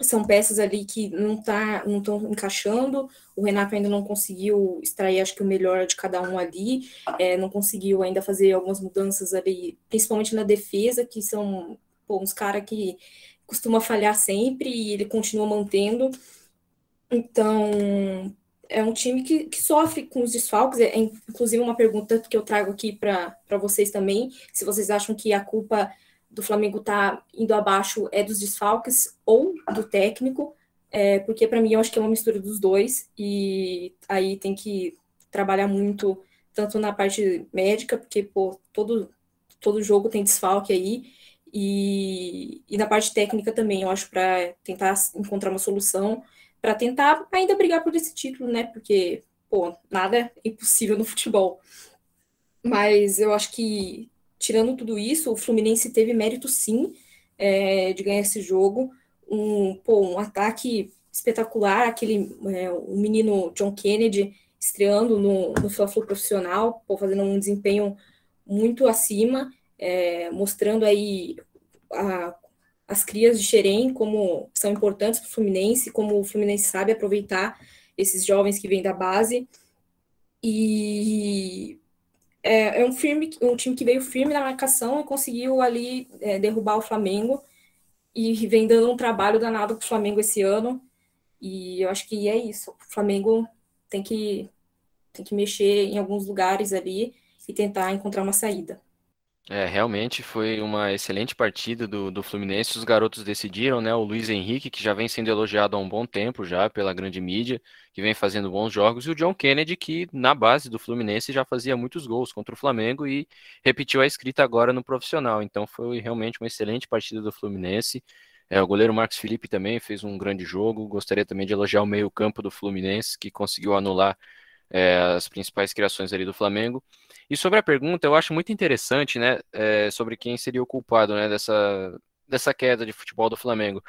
são peças ali que não tá, não estão encaixando. O Renato ainda não conseguiu extrair, acho que o melhor de cada um ali, é, não conseguiu ainda fazer algumas mudanças ali, principalmente na defesa, que são pô, uns caras que costuma falhar sempre e ele continua mantendo. Então, é um time que, que sofre com os desfalques. É, é, inclusive uma pergunta que eu trago aqui para vocês também: se vocês acham que a culpa do Flamengo tá indo abaixo é dos desfalques ou do técnico, é, porque para mim eu acho que é uma mistura dos dois, e aí tem que trabalhar muito, tanto na parte médica, porque pô, todo, todo jogo tem desfalque aí, e, e na parte técnica também, eu acho, para tentar encontrar uma solução para tentar ainda brigar por esse título, né? Porque, pô, nada é impossível no futebol. Mas eu acho que, tirando tudo isso, o Fluminense teve mérito sim é, de ganhar esse jogo. Um, pô, um ataque espetacular, aquele é, o menino John Kennedy estreando no, no Fla-Flu profissional, pô, fazendo um desempenho muito acima, é, mostrando aí a, as crias de Xerém como são importantes para o Fluminense, como o Fluminense sabe aproveitar esses jovens que vêm da base. E é, é um, firme, um time que veio firme na marcação e conseguiu ali é, derrubar o Flamengo e vem dando um trabalho danado para o Flamengo esse ano. E eu acho que é isso. O Flamengo tem que, tem que mexer em alguns lugares ali e tentar encontrar uma saída. É, realmente foi uma excelente partida do, do Fluminense. Os garotos decidiram, né? O Luiz Henrique, que já vem sendo elogiado há um bom tempo já pela grande mídia, que vem fazendo bons jogos, e o John Kennedy, que na base do Fluminense já fazia muitos gols contra o Flamengo e repetiu a escrita agora no profissional. Então foi realmente uma excelente partida do Fluminense. É, o goleiro Marcos Felipe também fez um grande jogo. Gostaria também de elogiar o meio-campo do Fluminense, que conseguiu anular é, as principais criações ali do Flamengo. E sobre a pergunta, eu acho muito interessante, né, é, sobre quem seria o culpado, né, dessa, dessa queda de futebol do Flamengo.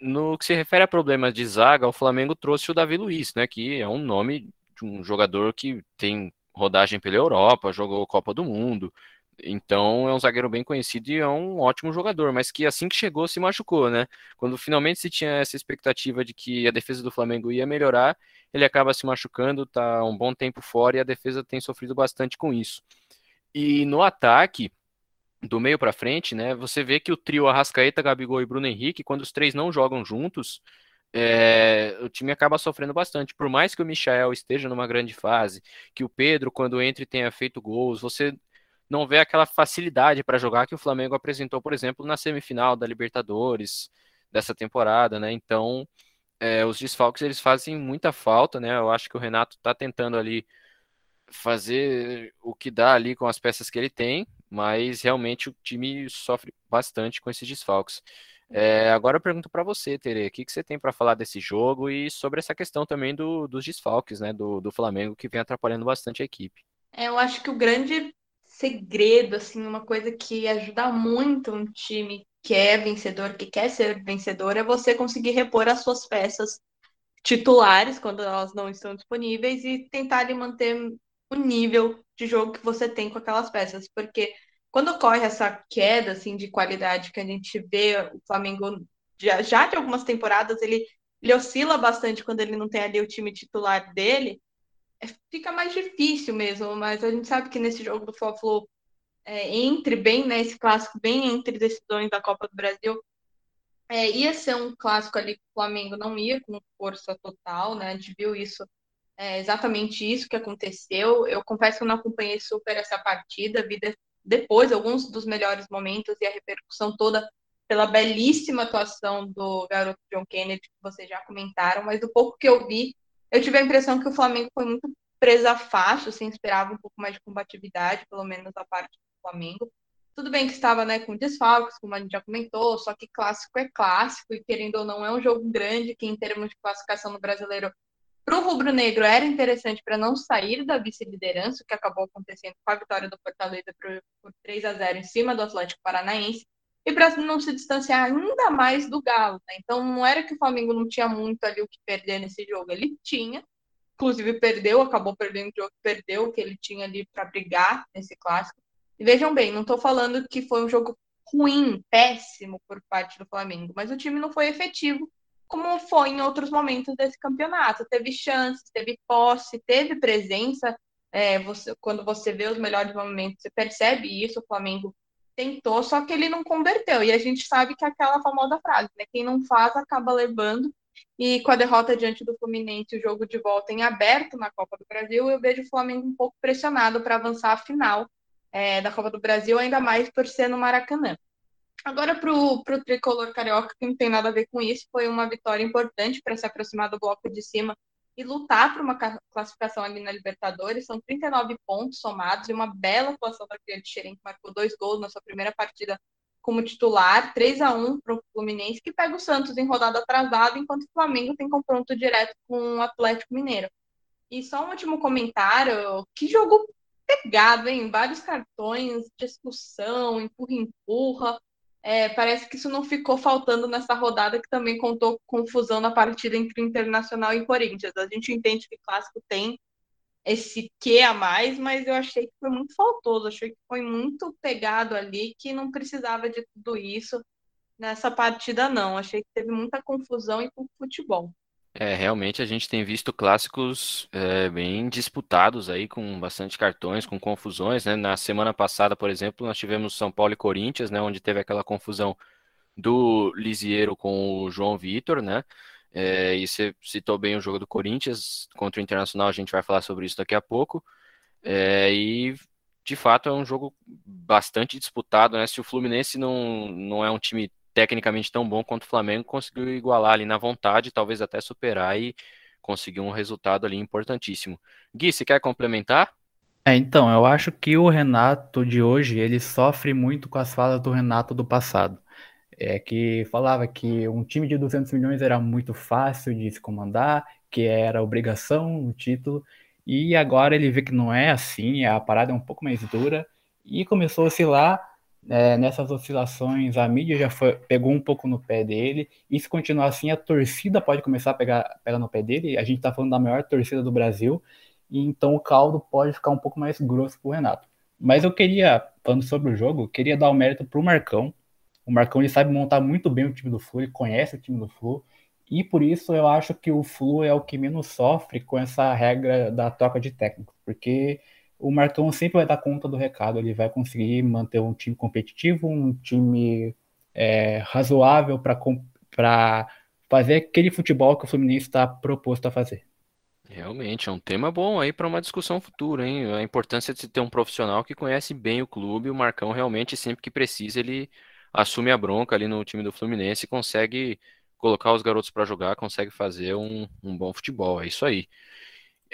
No que se refere a problemas de zaga, o Flamengo trouxe o Davi Luiz, né, que é um nome de um jogador que tem rodagem pela Europa, jogou Copa do Mundo, então é um zagueiro bem conhecido e é um ótimo jogador, mas que assim que chegou se machucou, né? Quando finalmente se tinha essa expectativa de que a defesa do Flamengo ia melhorar, ele acaba se machucando, tá um bom tempo fora e a defesa tem sofrido bastante com isso. E no ataque, do meio para frente, né, você vê que o trio Arrascaeta, Gabigol e Bruno Henrique, quando os três não jogam juntos, é, o time acaba sofrendo bastante. Por mais que o Michael esteja numa grande fase, que o Pedro, quando entra, tenha feito gols, você não vê aquela facilidade para jogar que o Flamengo apresentou, por exemplo, na semifinal da Libertadores dessa temporada, né? Então, é, os desfalques eles fazem muita falta, né? Eu acho que o Renato está tentando ali fazer o que dá ali com as peças que ele tem, mas realmente o time sofre bastante com esses desfalques. É, agora eu pergunto para você, Tere, o que, que você tem para falar desse jogo e sobre essa questão também do, dos desfalques, né, do, do Flamengo que vem atrapalhando bastante a equipe. É, eu acho que o grande segredo, assim, uma coisa que ajuda muito um time que é vencedor, que quer ser vencedor, é você conseguir repor as suas peças titulares quando elas não estão disponíveis e tentar ali, manter o nível de jogo que você tem com aquelas peças, porque quando ocorre essa queda assim de qualidade que a gente vê o Flamengo já, já de algumas temporadas ele, ele oscila bastante quando ele não tem ali o time titular dele fica mais difícil mesmo, mas a gente sabe que nesse jogo do Fla-Flu, é, entre bem, né, esse clássico bem entre decisões da Copa do Brasil, é, ia ser um clássico ali que o Flamengo não ia com força total, né, a gente viu isso, é exatamente isso que aconteceu, eu confesso que eu não acompanhei super essa partida, vi de, depois alguns dos melhores momentos e a repercussão toda pela belíssima atuação do garoto John Kennedy, que vocês já comentaram, mas do pouco que eu vi, eu tive a impressão que o Flamengo foi muito presa fácil, assim, esperava um pouco mais de combatividade, pelo menos da parte do Flamengo. Tudo bem que estava né, com desfalques, como a gente já comentou, só que clássico é clássico, e querendo ou não, é um jogo grande, que em termos de classificação no brasileiro, para o rubro-negro era interessante para não sair da vice-liderança, o que acabou acontecendo com a vitória do Fortaleza por, por 3 a 0 em cima do Atlético Paranaense e para não se distanciar ainda mais do Galo. Né? Então não era que o Flamengo não tinha muito ali o que perder nesse jogo, ele tinha, inclusive perdeu, acabou perdendo o jogo, perdeu o que ele tinha ali para brigar nesse clássico. E vejam bem, não estou falando que foi um jogo ruim, péssimo por parte do Flamengo, mas o time não foi efetivo como foi em outros momentos desse campeonato. Teve chances, teve posse, teve presença. É, você, quando você vê os melhores momentos, você percebe isso. O Flamengo tentou, só que ele não converteu. E a gente sabe que é aquela famosa frase, né? Quem não faz acaba levando. E com a derrota diante do Fluminense, o jogo de volta em aberto na Copa do Brasil, eu vejo o Flamengo um pouco pressionado para avançar a final é, da Copa do Brasil, ainda mais por ser no Maracanã. Agora, para o tricolor carioca, que não tem nada a ver com isso, foi uma vitória importante para se aproximar do bloco de cima e lutar por uma classificação ali na Libertadores. São 39 pontos somados e uma bela atuação da Cria de Xerém, que marcou dois gols na sua primeira partida como titular, 3 a 1 para o Fluminense, que pega o Santos em rodada atrasada, enquanto o Flamengo tem confronto direto com o Atlético Mineiro. E só um último comentário, que jogo pegado, hein? Vários cartões, discussão, empurra-empurra. É, parece que isso não ficou faltando nessa rodada, que também contou confusão na partida entre Internacional e Corinthians. A gente entende que clássico tem esse que a mais, mas eu achei que foi muito faltoso, achei que foi muito pegado ali, que não precisava de tudo isso nessa partida, não. Achei que teve muita confusão e com futebol. É, realmente a gente tem visto clássicos é, bem disputados aí, com bastante cartões, com confusões, né? Na semana passada, por exemplo, nós tivemos São Paulo e Corinthians, né? Onde teve aquela confusão do Lisieiro com o João Vitor, né? É, e você citou bem o jogo do Corinthians contra o Internacional, a gente vai falar sobre isso daqui a pouco. É, e de fato é um jogo bastante disputado, né? Se o Fluminense não, não é um time tecnicamente tão bom quanto o Flamengo, conseguiu igualar ali na vontade, talvez até superar e conseguir um resultado ali importantíssimo. Gui, você quer complementar? É, então, eu acho que o Renato de hoje, ele sofre muito com as falas do Renato do passado. É que falava que um time de 200 milhões era muito fácil de se comandar, que era obrigação, um título, e agora ele vê que não é assim, a parada é um pouco mais dura, e começou a oscilar é, nessas oscilações, a mídia já foi, pegou um pouco no pé dele, e se continuar assim, a torcida pode começar a pegar, pegar no pé dele. A gente está falando da maior torcida do Brasil, e então o caldo pode ficar um pouco mais grosso para o Renato. Mas eu queria, falando sobre o jogo, queria dar o mérito para o Marcão. O Marcão ele sabe montar muito bem o time do Flu, ele conhece o time do Flu, e por isso eu acho que o Flu é o que menos sofre com essa regra da troca de técnico, porque o Marcão sempre vai dar conta do recado, ele vai conseguir manter um time competitivo, um time é, razoável para fazer aquele futebol que o Fluminense está proposto a fazer. Realmente, é um tema bom aí para uma discussão futura, hein? A importância de ter um profissional que conhece bem o clube. O Marcão realmente, sempre que precisa, ele assume a bronca ali no time do Fluminense e consegue colocar os garotos para jogar, consegue fazer um, um bom futebol. É isso aí.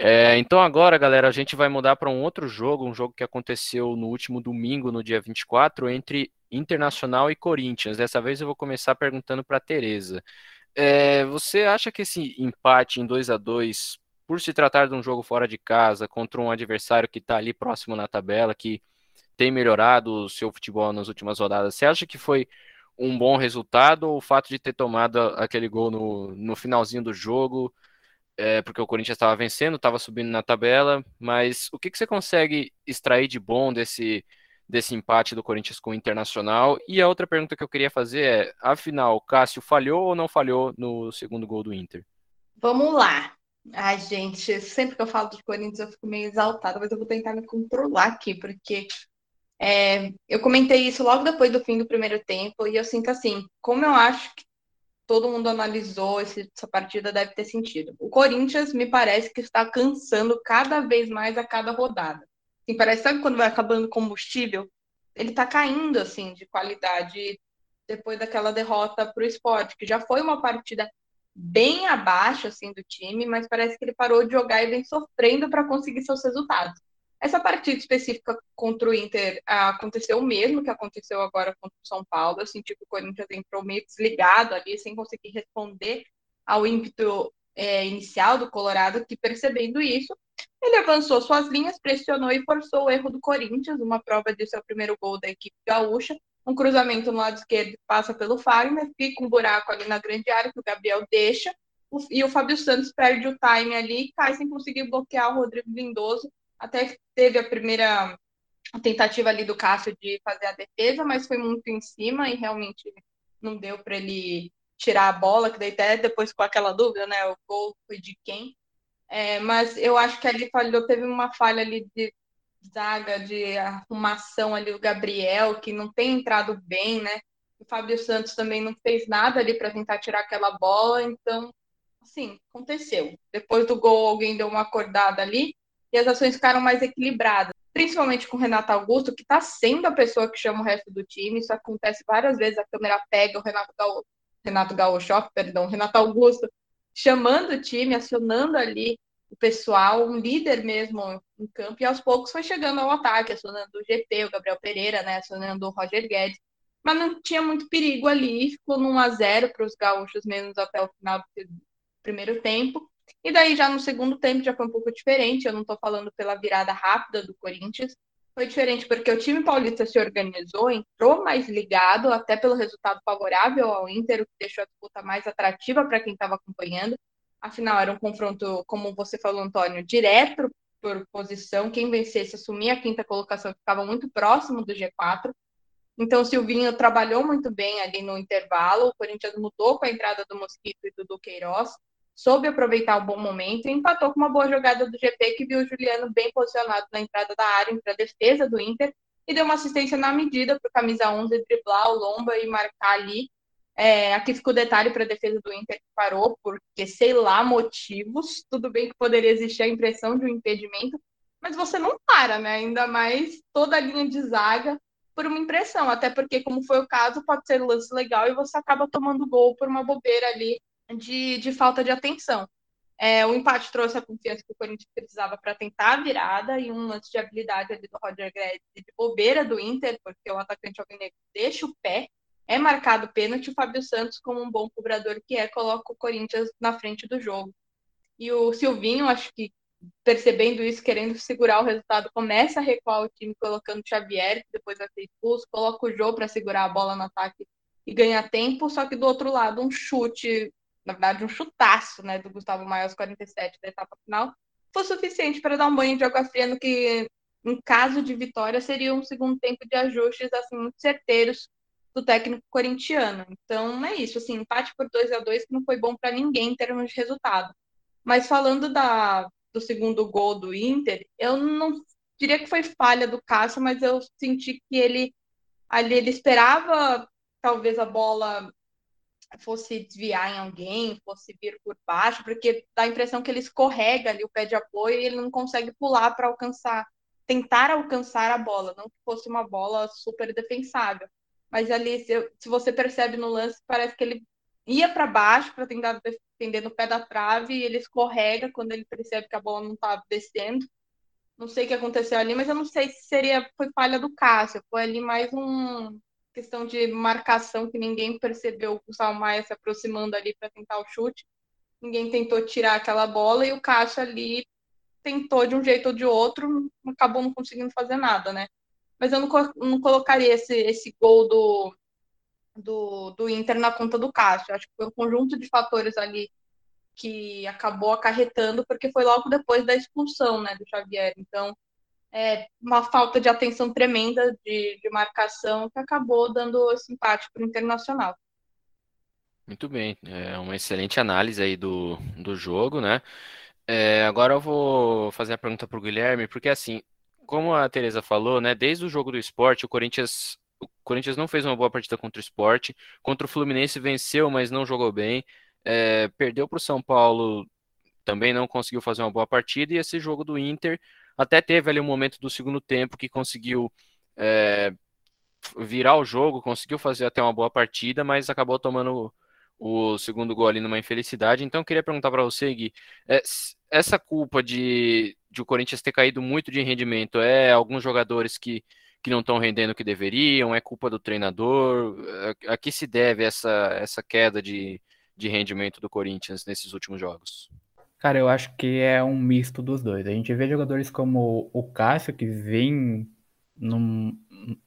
É, então agora, galera, a gente vai mudar para um outro jogo, um jogo que aconteceu no último domingo, no dia 24, entre Internacional e Corinthians. Dessa vez eu vou começar perguntando para a Tereza. É, você acha que esse empate em 2 a 2 por se tratar de um jogo fora de casa, contra um adversário que está ali próximo na tabela, que tem melhorado o seu futebol nas últimas rodadas, você acha que foi um bom resultado ou o fato de ter tomado aquele gol no, no finalzinho do jogo é, porque o Corinthians estava vencendo, estava subindo na tabela, mas o que, que você consegue extrair de bom desse, desse empate do Corinthians com o Internacional? E a outra pergunta que eu queria fazer é, afinal, Cássio falhou ou não falhou no segundo gol do Inter? Vamos lá. Ai, gente, sempre que eu falo do Corinthians eu fico meio exaltada, mas eu vou tentar me controlar aqui, porque é, eu comentei isso logo depois do fim do primeiro tempo, e eu sinto assim, como eu acho que todo mundo analisou essa partida deve ter sentido. O Corinthians me parece que está cansando cada vez mais a cada rodada. Assim, parece sabe quando vai acabando o combustível, ele está caindo assim de qualidade depois daquela derrota para o esporte, que já foi uma partida bem abaixo assim do time, mas parece que ele parou de jogar e vem sofrendo para conseguir seus resultados. Essa partida específica contra o Inter aconteceu o mesmo que aconteceu agora contra o São Paulo. Eu senti que o Corinthians entrou meio desligado ali, sem conseguir responder ao ímpeto é, inicial do Colorado, que percebendo isso, ele avançou suas linhas, pressionou e forçou o erro do Corinthians. Uma prova disso é o primeiro gol da equipe gaúcha. Um cruzamento no lado esquerdo passa pelo Fagner, fica um buraco ali na grande área que o Gabriel deixa. E o Fábio Santos perde o time ali e cai sem conseguir bloquear o Rodrigo Lindoso até teve a primeira tentativa ali do Cássio de fazer a defesa, mas foi muito em cima e realmente não deu para ele tirar a bola, que daí até depois com aquela dúvida, né? O gol foi de quem? É, mas eu acho que ali falhou, teve uma falha ali de zaga, de arrumação ali, o Gabriel, que não tem entrado bem, né? O Fábio Santos também não fez nada ali para tentar tirar aquela bola, então, assim, aconteceu. Depois do gol, alguém deu uma acordada ali, e as ações ficaram mais equilibradas, principalmente com o Renato Augusto, que está sendo a pessoa que chama o resto do time. Isso acontece várias vezes, a câmera pega o Renato Gaúcho, Renato Gaúcho, perdão, Renato Augusto, chamando o time, acionando ali o pessoal, um líder mesmo em campo, e aos poucos foi chegando ao ataque, acionando o GP, o Gabriel Pereira, né, acionando o Roger Guedes, mas não tinha muito perigo ali, ficou num a 0 para os gaúchos, menos até o final do primeiro tempo. E daí já no segundo tempo já foi um pouco diferente. Eu não estou falando pela virada rápida do Corinthians, Foi diferente porque o time paulista se organizou, entrou mais ligado, até pelo resultado favorável ao Inter, o que deixou a disputa mais atrativa para quem estava acompanhando. Afinal, era um confronto, como você falou, Antônio, direto por posição. Quem vencesse assumia a quinta colocação, ficava muito próximo do G4. Então, o Silvinho trabalhou muito bem ali no intervalo. O Corinthians mudou com a entrada do Mosquito e do Duqueiroz, soube aproveitar o bom momento e empatou com uma boa jogada do GP, que viu o Juliano bem posicionado na entrada da área, entre a defesa do Inter, e deu uma assistência na medida para o camisa 11 driblar o Lomba e marcar ali. É, aqui ficou o detalhe para a defesa do Inter que parou, porque sei lá motivos. Tudo bem que poderia existir a impressão de um impedimento, mas você não para, né? Ainda mais toda a linha de zaga por uma impressão, até porque, como foi o caso, pode ser lance legal e você acaba tomando gol por uma bobeira ali de, de falta de atenção. É, o empate trouxe a confiança que o Corinthians precisava para tentar a virada e um lance de habilidade ali do Roger Guedes de bobeira do Inter, porque o atacante alvinegro deixa o pé, é marcado pênalti, o Fábio Santos, como um bom cobrador que é, coloca o Corinthians na frente do jogo. E o Silvinho, acho que percebendo isso, querendo segurar o resultado, começa a recuar o time colocando o Xavier, que depois vai ser expulso, coloca o Jô para segurar a bola no ataque e ganhar tempo, só que do outro lado um chute na verdade, um chutaço né, do Gustavo Maia aos 47 da etapa final, foi suficiente para dar um banho de água fria no que, em caso de vitória, seria um segundo tempo de ajustes assim, muito certeiros do técnico corintiano. Então, é isso. Assim, empate por 2 a 2 que não foi bom para ninguém em termos de resultado. Mas falando da, do segundo gol do Inter, eu não diria que foi falha do Cássio, mas eu senti que ele ali ele esperava talvez a bola fosse desviar em alguém, fosse vir por baixo, porque dá a impressão que ele escorrega ali o pé de apoio e ele não consegue pular para alcançar, tentar alcançar a bola, não que fosse uma bola super defensável. Mas ali, se, se você percebe no lance, parece que ele ia para baixo para tentar defender no pé da trave e ele escorrega quando ele percebe que a bola não estava descendo. Não sei o que aconteceu ali, mas eu não sei se seria foi falha do Cássio, foi ali mais um questão de marcação que ninguém percebeu o Salmaia se aproximando ali para tentar o chute. Ninguém tentou tirar aquela bola e o Caixa ali tentou de um jeito ou de outro, acabou não conseguindo fazer nada, né? Mas eu não, não colocaria esse, esse gol do, do, do Inter na conta do Caixa. Acho que foi um conjunto de fatores ali que acabou acarretando, porque foi logo depois da expulsão né, do Xavier. Então, é, uma falta de atenção tremenda de, de marcação que acabou dando esse empate para o Internacional. Muito bem, é uma excelente análise aí do, do jogo, né? É, agora eu vou fazer a pergunta para o Guilherme, porque assim, como a Tereza falou, né, desde o jogo do esporte, o Corinthians, o Corinthians não fez uma boa partida contra o esporte, contra o Fluminense venceu, mas não jogou bem, é, perdeu para o São Paulo, também não conseguiu fazer uma boa partida, e esse jogo do Inter até teve ali um momento do segundo tempo que conseguiu é, virar o jogo, conseguiu fazer até uma boa partida, mas acabou tomando o, segundo gol ali numa infelicidade. Então, eu queria perguntar para você, Gui, é, essa culpa de, de o Corinthians ter caído muito de rendimento é alguns jogadores que, que não estão rendendo o que deveriam? É culpa do treinador? A, a que se deve essa, essa queda de, de rendimento do Corinthians nesses últimos jogos? Cara, eu acho que é um misto dos dois. A gente vê jogadores como o Cássio, que vem num,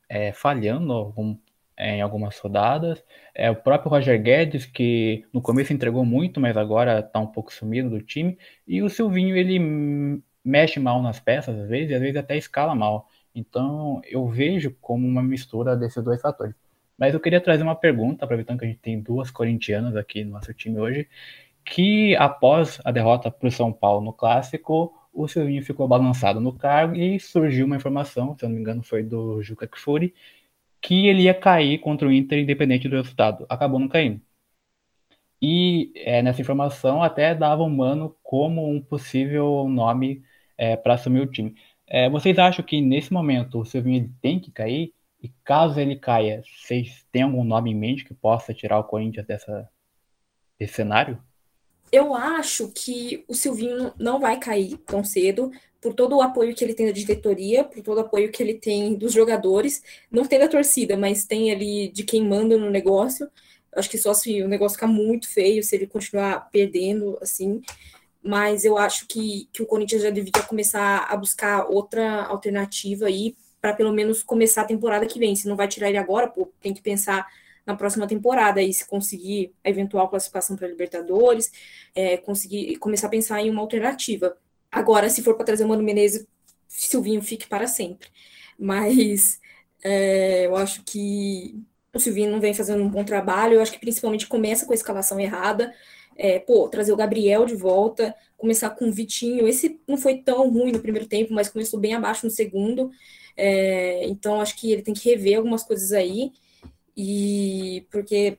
é, falhando algum, é, em algumas rodadas. É, o próprio Roger Guedes, que no começo entregou muito, mas agora está um pouco sumido do time. E o Silvinho, ele mexe mal nas peças, às vezes, e às vezes até escala mal. Então, eu vejo como uma mistura desses dois fatores. Mas eu queria trazer uma pergunta, aproveitando que a gente tem duas corintianas aqui no nosso time hoje que após a derrota para o São Paulo no Clássico, o Silvinho ficou balançado no cargo e surgiu uma informação, se eu não me engano foi do Juca Kfouri, que ele ia cair contra o Inter independente do resultado. Acabou não caindo. E é, nessa informação até dava o Mano como um possível nome é, para assumir o time. É, vocês acham que nesse momento o Silvinho tem que cair? E caso ele caia, vocês têm algum nome em mente que possa tirar o Corinthians dessa, desse cenário? Eu acho que o Silvinho não vai cair tão cedo, por todo o apoio que ele tem da diretoria, por todo o apoio que ele tem dos jogadores, não tem da torcida, mas tem ali de quem manda no negócio. Acho que só se o negócio ficar muito feio, se ele continuar perdendo, assim. Mas eu acho que, que o Corinthians já deveria começar a buscar outra alternativa aí para pelo menos começar a temporada que vem. Se não vai tirar ele agora, pô, tem que pensar na próxima temporada e se conseguir a eventual classificação para Libertadores, é, conseguir começar a pensar em uma alternativa. Agora, se for para trazer o Mano Menezes, Silvinho fique para sempre. Mas é, eu acho que o Silvinho não vem fazendo um bom trabalho. Eu acho que principalmente começa com a escalação errada. É, pô, trazer o Gabriel de volta, começar com o Vitinho. Esse não foi tão ruim no primeiro tempo, mas começou bem abaixo no segundo. É, então, acho que ele tem que rever algumas coisas aí. E porque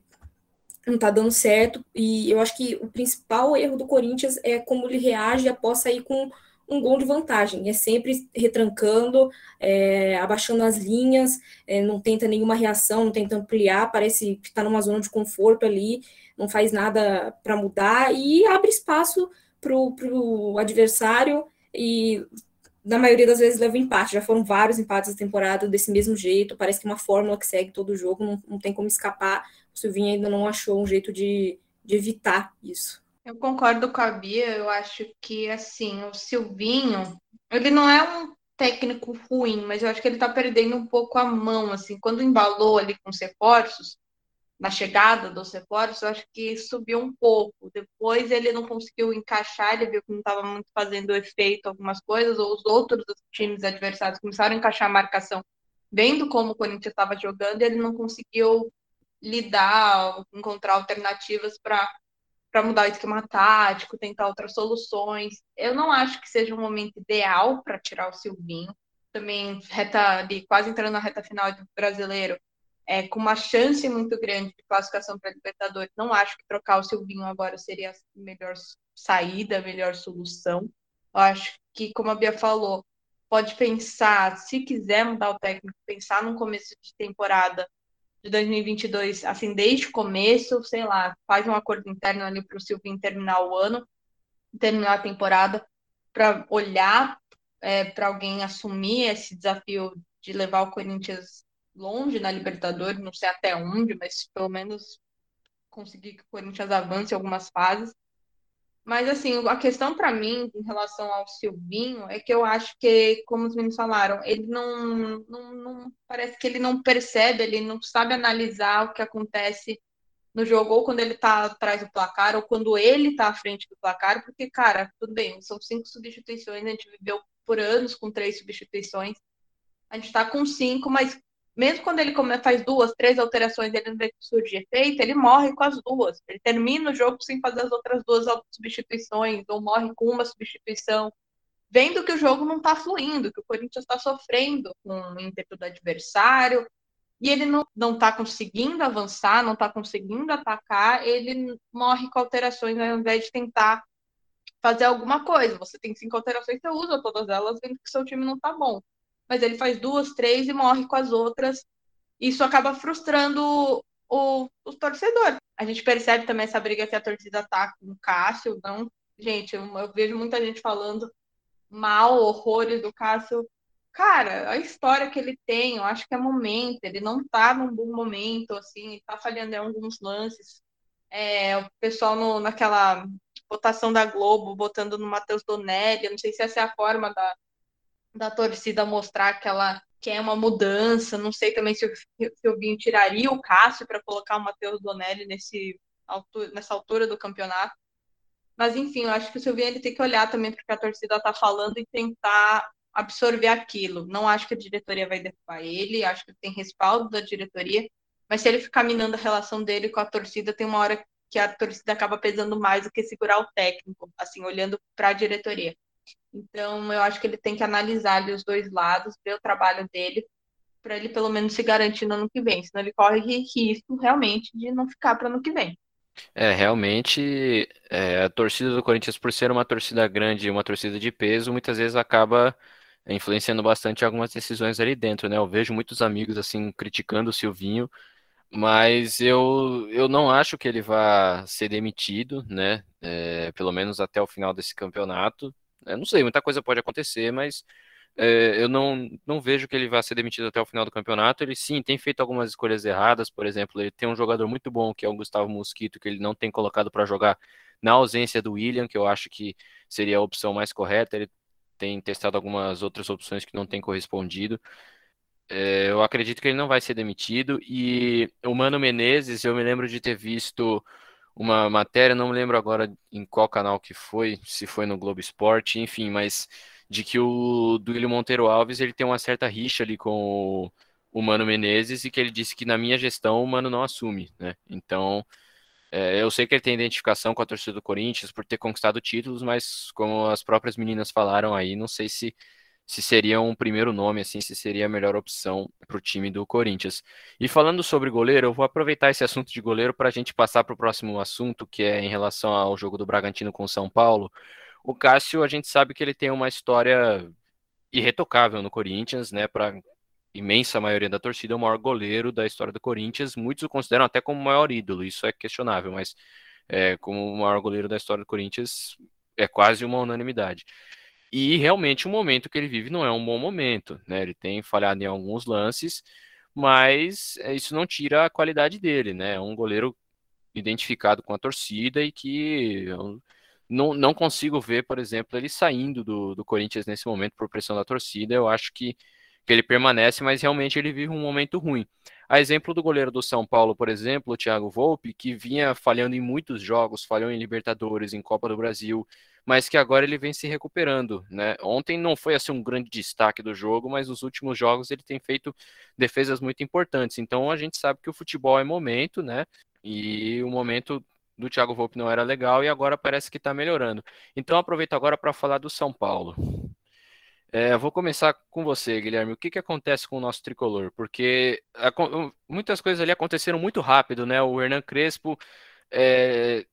não tá dando certo. E eu acho que o principal erro do Corinthians é como ele reage após sair com um gol de vantagem. É sempre retrancando, é, abaixando as linhas, é, não tenta nenhuma reação, não tenta ampliar, parece que está numa zona de conforto ali, não faz nada para mudar e abre espaço para o adversário e na maioria das vezes leva empate. Já foram vários empates da temporada desse mesmo jeito. Parece que é uma fórmula que segue todo o jogo, não, não tem como escapar. O Silvinho ainda não achou um jeito de, de evitar isso. Eu concordo com a Bia, eu acho que assim, o Silvinho, ele não é um técnico ruim, mas eu acho que ele tá perdendo um pouco a mão, assim, quando embalou ali com os reforços, na chegada dos reforços, eu acho que subiu um pouco. Depois ele não conseguiu encaixar, ele viu que não estava muito fazendo efeito algumas coisas, ou os outros times adversários começaram a encaixar a marcação, vendo como o Corinthians estava jogando, ele não conseguiu lidar, encontrar alternativas para para mudar o esquema tático, tentar outras soluções. Eu não acho que seja um momento ideal para tirar o Silvinho. Também reta ali, quase entrando na reta final do brasileiro, é, com uma chance muito grande de classificação para Libertadores. Não acho que trocar o Silvinho agora seria a melhor saída, a melhor solução. Eu acho que, como a Bia falou, pode pensar, se quiser mudar o técnico, pensar num começo de temporada de 2022, assim, desde o começo, sei lá, faz um acordo interno ali para o Silvinho terminar o ano, terminar a temporada, para olhar é, para alguém assumir esse desafio de levar o Corinthians longe na Libertadores, não sei até onde, mas pelo menos conseguir que o Corinthians avance algumas fases. Mas, assim, a questão para mim em relação ao Silvinho é que eu acho que, como os meninos falaram, ele não, não, não, Parece que ele não percebe, ele não sabe analisar o que acontece no jogo, ou quando ele tá atrás do placar, ou quando ele tá à frente do placar, porque, cara, tudo bem, são cinco substituições, a gente viveu por anos com três substituições, a gente tá com cinco, mas mesmo quando ele faz duas, três alterações ele não vê que surge efeito, ele morre com as duas. Ele termina o jogo sem fazer as outras duas substituições, ou morre com uma substituição, vendo que o jogo não está fluindo, que o Corinthians está sofrendo com o ímpeto do adversário, e ele não está conseguindo avançar, não está conseguindo atacar, ele morre com alterações ao invés de tentar fazer alguma coisa. Você tem cinco alterações, você usa todas elas, vendo que seu time não está bom mas ele faz duas, três e morre com as outras. Isso acaba frustrando o, o torcedor. A gente percebe também essa briga que a torcida tá com o Cássio. Não, gente, eu, eu vejo muita gente falando mal, horrores do Cássio. Cara, a história que ele tem, eu acho que é momento. Ele não tá num bom momento, assim, tá falhando em alguns lances. É, o pessoal no, naquela votação da Globo, votando no Matheus Donelli, eu não sei se essa é a forma da, da torcida mostrar que ela quer uma mudança. Não sei também se o Silvinho tiraria o Cássio para colocar o Matheus Donelli nesse, nessa altura do campeonato. Mas, enfim, eu acho que o Silvinho ele tem que olhar também para o que a torcida está falando e tentar absorver aquilo. Não acho que a diretoria vai derrubar ele, acho que tem respaldo da diretoria, mas se ele ficar minando a relação dele com a torcida, tem uma hora que a torcida acaba pesando mais do que segurar o técnico, assim, olhando para a diretoria. Então, eu acho que ele tem que analisar ali os dois lados, ver o trabalho dele, para ele pelo menos se garantir no ano que vem. Senão ele corre risco realmente de não ficar para o ano que vem. É, realmente, é, a torcida do Corinthians, por ser uma torcida grande uma torcida de peso, muitas vezes acaba influenciando bastante algumas decisões ali dentro, né? Eu vejo muitos amigos, assim, criticando o Silvinho, mas eu, eu não acho que ele vá ser demitido, né? É, pelo menos até o final desse campeonato. Eu não sei, muita coisa pode acontecer, mas é, eu não, não vejo que ele vá ser demitido até o final do campeonato. Ele sim tem feito algumas escolhas erradas, por exemplo, ele tem um jogador muito bom que é o Gustavo Mosquito, que ele não tem colocado para jogar na ausência do William, que eu acho que seria a opção mais correta. Ele tem testado algumas outras opções que não tem correspondido. É, eu acredito que ele não vai ser demitido. E o Mano Menezes, eu me lembro de ter visto uma matéria, não me lembro agora em qual canal que foi, se foi no Globo Esporte, enfim, mas de que o Duílio Monteiro Alves ele tem uma certa rixa ali com o, o Mano Menezes e que ele disse que na minha gestão o Mano não assume, né? Então, é, eu sei que ele tem identificação com a torcida do Corinthians por ter conquistado títulos, mas como as próprias meninas falaram aí, não sei se se seria um primeiro nome, assim, se seria a melhor opção para o time do Corinthians. E falando sobre goleiro, eu vou aproveitar esse assunto de goleiro para a gente passar para o próximo assunto, que é em relação ao jogo do Bragantino com o São Paulo. O Cássio, a gente sabe que ele tem uma história irretocável no Corinthians, né? Para imensa maioria da torcida, é o maior goleiro da história do Corinthians. Muitos o consideram até como o maior ídolo, isso é questionável, mas é, como o maior goleiro da história do Corinthians é quase uma unanimidade. E realmente o momento que ele vive não é um bom momento, né? Ele tem falhado em alguns lances, mas é, isso não tira a qualidade dele, né? É um goleiro identificado com a torcida e que não, não consigo ver, por exemplo, ele saindo do, do Corinthians nesse momento por pressão da torcida. Eu acho que, que ele permanece, mas realmente ele vive um momento ruim. A exemplo do goleiro do São Paulo, por exemplo, o Thiago Volpe, que vinha falhando em muitos jogos, falhou em Libertadores, em Copa do Brasil, mas que agora ele vem se recuperando, né? Ontem não foi assim um grande destaque do jogo, mas nos últimos jogos ele tem feito defesas muito importantes. Então a gente sabe que o futebol é momento, né? E o momento do Thiago Volpe não era legal e agora parece que está melhorando. Então aproveito agora para falar do São Paulo. É, vou começar com você, Guilherme. O que, que acontece com o nosso tricolor? Porque a, muitas coisas ali aconteceram muito rápido, né? O Hernan Crespo é,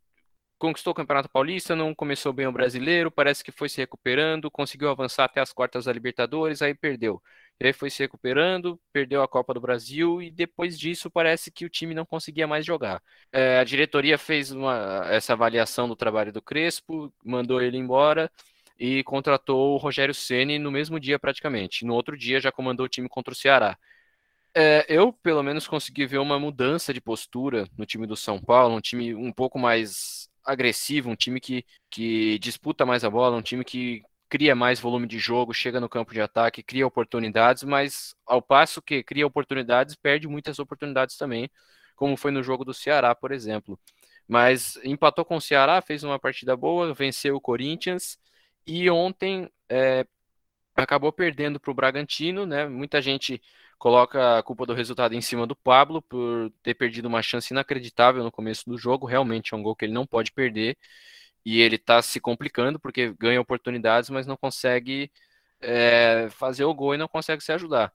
conquistou o Campeonato Paulista, não começou bem o brasileiro, parece que foi se recuperando, conseguiu avançar até as quartas da Libertadores, aí perdeu. E aí foi se recuperando, perdeu a Copa do Brasil e depois disso parece que o time não conseguia mais jogar. É, a diretoria fez uma, essa avaliação do trabalho do Crespo, mandou ele embora e contratou o Rogério Ceni no mesmo dia praticamente. No outro dia já comandou o time contra o Ceará. É, eu, pelo menos, consegui ver uma mudança de postura no time do São Paulo, um time um pouco mais agressivo, um time que, que disputa mais a bola, um time que cria mais volume de jogo, chega no campo de ataque, cria oportunidades, mas ao passo que cria oportunidades, perde muitas oportunidades também, como foi no jogo do Ceará, por exemplo. Mas empatou com o Ceará, fez uma partida boa, venceu o Corinthians e ontem é, acabou perdendo para o Bragantino, né? Muita gente coloca a culpa do resultado em cima do Pablo por ter perdido uma chance inacreditável no começo do jogo. Realmente é um gol que ele não pode perder e ele está se complicando porque ganha oportunidades, mas não consegue é, fazer o gol e não consegue se ajudar.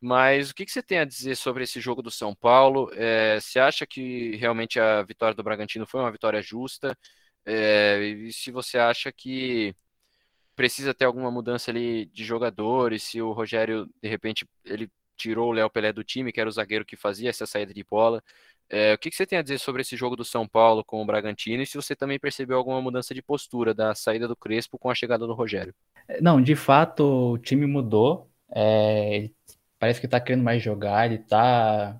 Mas o que, que, você tem a dizer sobre esse jogo do São Paulo? É, você acha que realmente a vitória do Bragantino foi uma vitória justa? É, e se você acha que precisa ter alguma mudança ali de jogadores, se o Rogério, de repente, ele tirou o Léo Pelé do time, que era o zagueiro que fazia essa saída de bola. É, o que, que, você tem a dizer sobre esse jogo do São Paulo com o Bragantino e se você também percebeu alguma mudança de postura da saída do Crespo com a chegada do Rogério? Não, de fato o time mudou. É, parece que está querendo mais jogar, ele está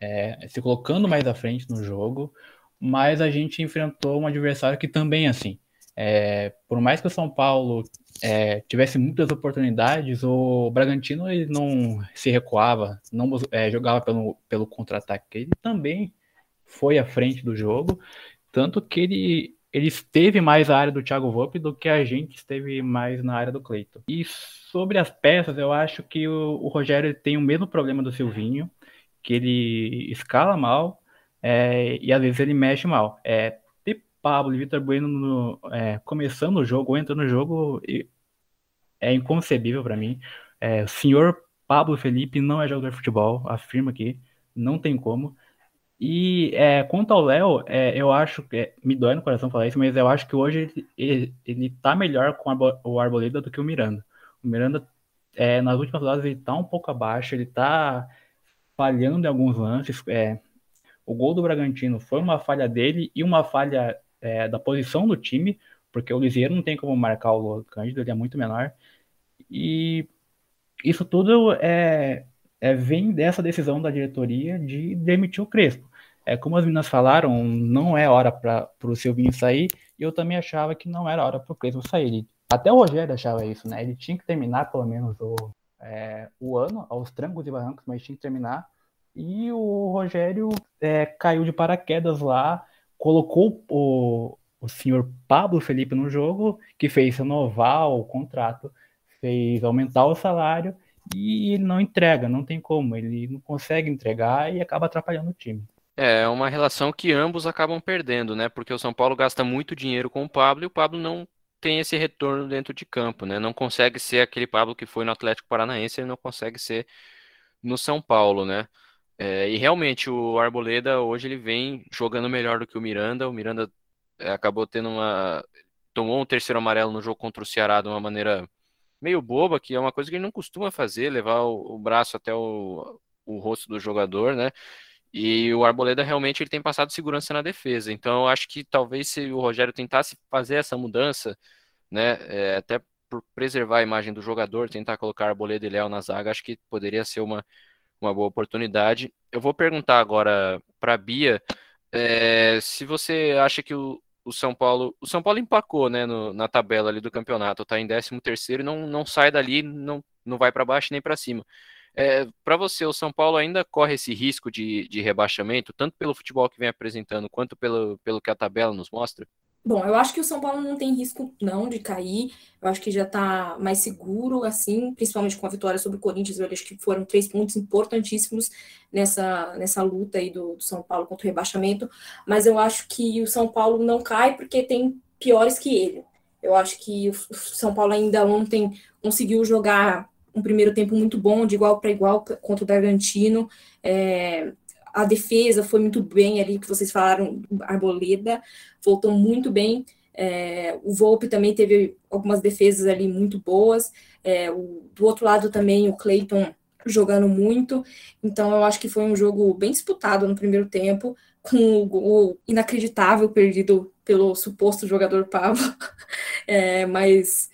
é, se colocando mais à frente no jogo, mas a gente enfrentou um adversário que também é assim. É, por mais que o São Paulo é, tivesse muitas oportunidades, o Bragantino ele não se recuava, não é, jogava pelo, pelo contra-ataque. Ele também foi à frente do jogo, tanto que ele, ele esteve mais na área do Thiago Volpe do que a gente esteve mais na área do Cleiton. E sobre as peças, eu acho que o, o Rogério tem o mesmo problema do Silvinho, que ele escala mal é, e às vezes ele mexe mal. É, Pablo e Vitor Bueno no, é, começando o jogo, ou entrando no jogo, é inconcebível para mim. É, o senhor Pablo Felipe não é jogador de futebol, afirma aqui, não tem como. E é, quanto ao Léo, é, eu acho que é, me dói no coração falar isso, mas eu acho que hoje ele, ele tá melhor com o Arboleda do que o Miranda. O Miranda, é, nas últimas rodadas, ele tá um pouco abaixo, ele tá falhando em alguns lances. É, o gol do Bragantino foi uma falha dele e uma falha é, da posição do time, porque o Lisieiro não tem como marcar o Cândido, ele é muito menor. E isso tudo é, é vem dessa decisão da diretoria de demitir o Crespo. É, como as meninas falaram, não é hora para o Silvinho sair, e eu também achava que não era hora para o Crespo sair. Até o Rogério achava isso, né? Ele tinha que terminar pelo menos o, é, o ano aos trancos e barrancos, mas tinha que terminar. E o Rogério é, caiu de paraquedas lá, colocou o, o senhor Pablo Felipe no jogo, que fez renovar o contrato, fez aumentar o salário e ele não entrega, não tem como, ele não consegue entregar e acaba atrapalhando o time. É, é uma relação que ambos acabam perdendo, né? Porque o São Paulo gasta muito dinheiro com o Pablo e o Pablo não tem esse retorno dentro de campo, né? Não consegue ser aquele Pablo que foi no Atlético Paranaense, ele não consegue ser no São Paulo, né? É, e realmente o Arboleda hoje ele vem jogando melhor do que o Miranda. O Miranda é, acabou tendo uma. tomou um terceiro amarelo no jogo contra o Ceará de uma maneira meio boba, que é uma coisa que ele não costuma fazer, levar o, o braço até o, o rosto do jogador, né? E o Arboleda realmente ele tem passado segurança na defesa. Então eu acho que talvez se o Rogério tentasse fazer essa mudança, né, é, até por preservar a imagem do jogador, tentar colocar Arboleda e Léo na zaga, acho que poderia ser uma, uma boa oportunidade. Eu vou perguntar agora para a Bia é, se você acha que o, o São Paulo. O São Paulo empacou né, no, na tabela ali do campeonato, está em 13 terceiro e não, não sai dali, não, não vai para baixo nem para cima. É, para você, o São Paulo ainda corre esse risco de, de rebaixamento, tanto pelo futebol que vem apresentando, quanto pelo, pelo que a tabela nos mostra? Bom, eu acho que o São Paulo não tem risco não de cair. Eu acho que já está mais seguro, assim, principalmente com a vitória sobre o Corinthians. Eu acho que foram três pontos importantíssimos nessa, nessa luta aí do, do São Paulo contra o rebaixamento. Mas eu acho que o São Paulo não cai porque tem piores que ele. Eu acho que o São Paulo ainda ontem conseguiu jogar um primeiro tempo muito bom, de igual para igual contra o Bragantino. É, a defesa foi muito bem ali, que vocês falaram, Arboleda, voltou muito bem. É, o Volpe também teve algumas defesas ali muito boas. É, o, do outro lado também o Clayton jogando muito. Então eu acho que foi um jogo bem disputado no primeiro tempo, com o inacreditável perdido pelo suposto jogador Pablo. É, mas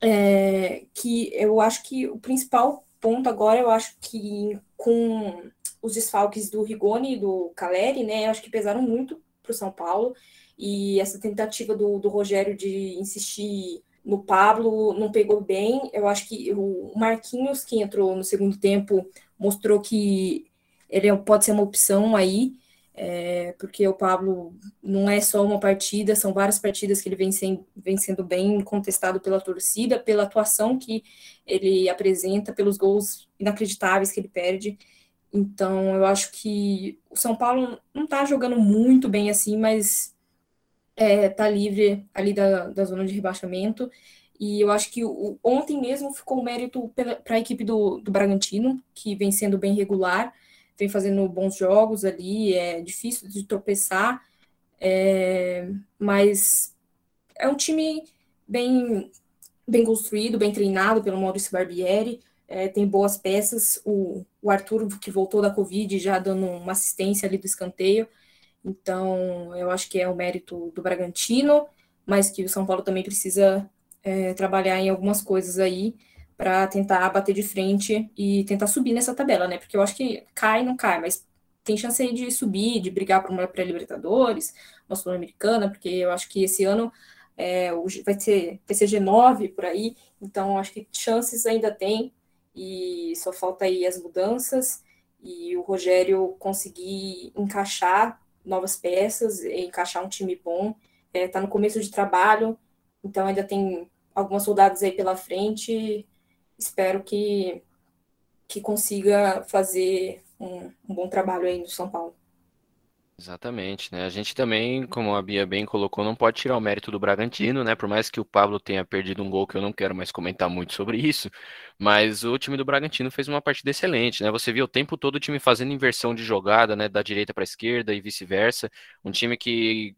é, que eu acho que o principal ponto agora, eu acho que com os desfalques do Rigoni e do Caleri, né, acho que pesaram muito para o São Paulo, e essa tentativa do, do Rogério de insistir no Pablo não pegou bem. Eu acho que o Marquinhos, que entrou no segundo tempo, mostrou que ele pode ser uma opção aí, é, porque o Pablo não é só uma partida, são várias partidas que ele vem, sem, vem sendo bem contestado pela torcida, pela atuação que ele apresenta, pelos gols inacreditáveis que ele perde. Então, eu acho que o São Paulo não está jogando muito bem assim, mas está é, livre ali da, da zona de rebaixamento. E eu acho que o, ontem mesmo ficou o mérito para a equipe do, do Bragantino, que vem sendo bem regular, vem fazendo bons jogos ali, é difícil de tropeçar, é, mas é um time bem, bem construído, bem treinado pelo Maurício Barbieri é, tem boas peças. O, o Arthur, que voltou da Covid, já dando uma assistência ali do escanteio. Então, eu acho que é o mérito do Bragantino, mas que o São Paulo também precisa é, trabalhar em algumas coisas aí para tentar bater de frente e tentar subir nessa tabela, né? Porque eu acho que cai, não cai, mas tem chance aí de subir, de brigar por uma pré-Libertadores, uma Sul-Americana, porque eu acho que esse ano é, vai, vai ser G9 por aí, então acho que chances ainda tem e só falta aí as mudanças e o Rogério conseguir encaixar novas peças, encaixar um time bom. Está é, no começo de trabalho, então ainda tem algumas soldados aí pela frente. Espero que, que consiga fazer um, um bom trabalho aí no São Paulo. Exatamente, né? A gente também, como a Bia bem colocou, não pode tirar o mérito do Bragantino, né? Por mais que o Pablo tenha perdido um gol, que eu não quero mais comentar muito sobre isso, mas o time do Bragantino fez uma partida excelente, né? Você viu o tempo todo o time fazendo inversão de jogada, né? Da direita para a esquerda e vice-versa. Um time que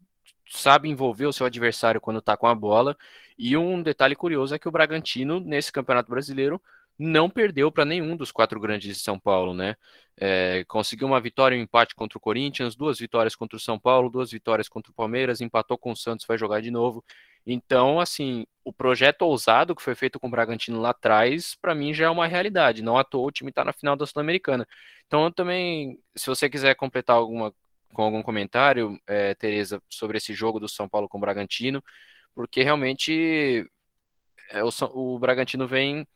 sabe envolver o seu adversário quando tá com a bola. E um detalhe curioso é que o Bragantino, nesse Campeonato Brasileiro, não perdeu para nenhum dos quatro grandes de São Paulo, né? É, conseguiu uma vitória e um empate contra o Corinthians, duas vitórias contra o São Paulo, duas vitórias contra o Palmeiras, empatou com o Santos, vai jogar de novo. Então, assim, o projeto ousado que foi feito com o Bragantino lá atrás, para mim já é uma realidade. Não à toa o time está na final da Sul-Americana. Então, eu também, se você quiser completar alguma com algum comentário, é, Tereza, sobre esse jogo do São Paulo com o Bragantino, porque realmente é, o, o Bragantino vem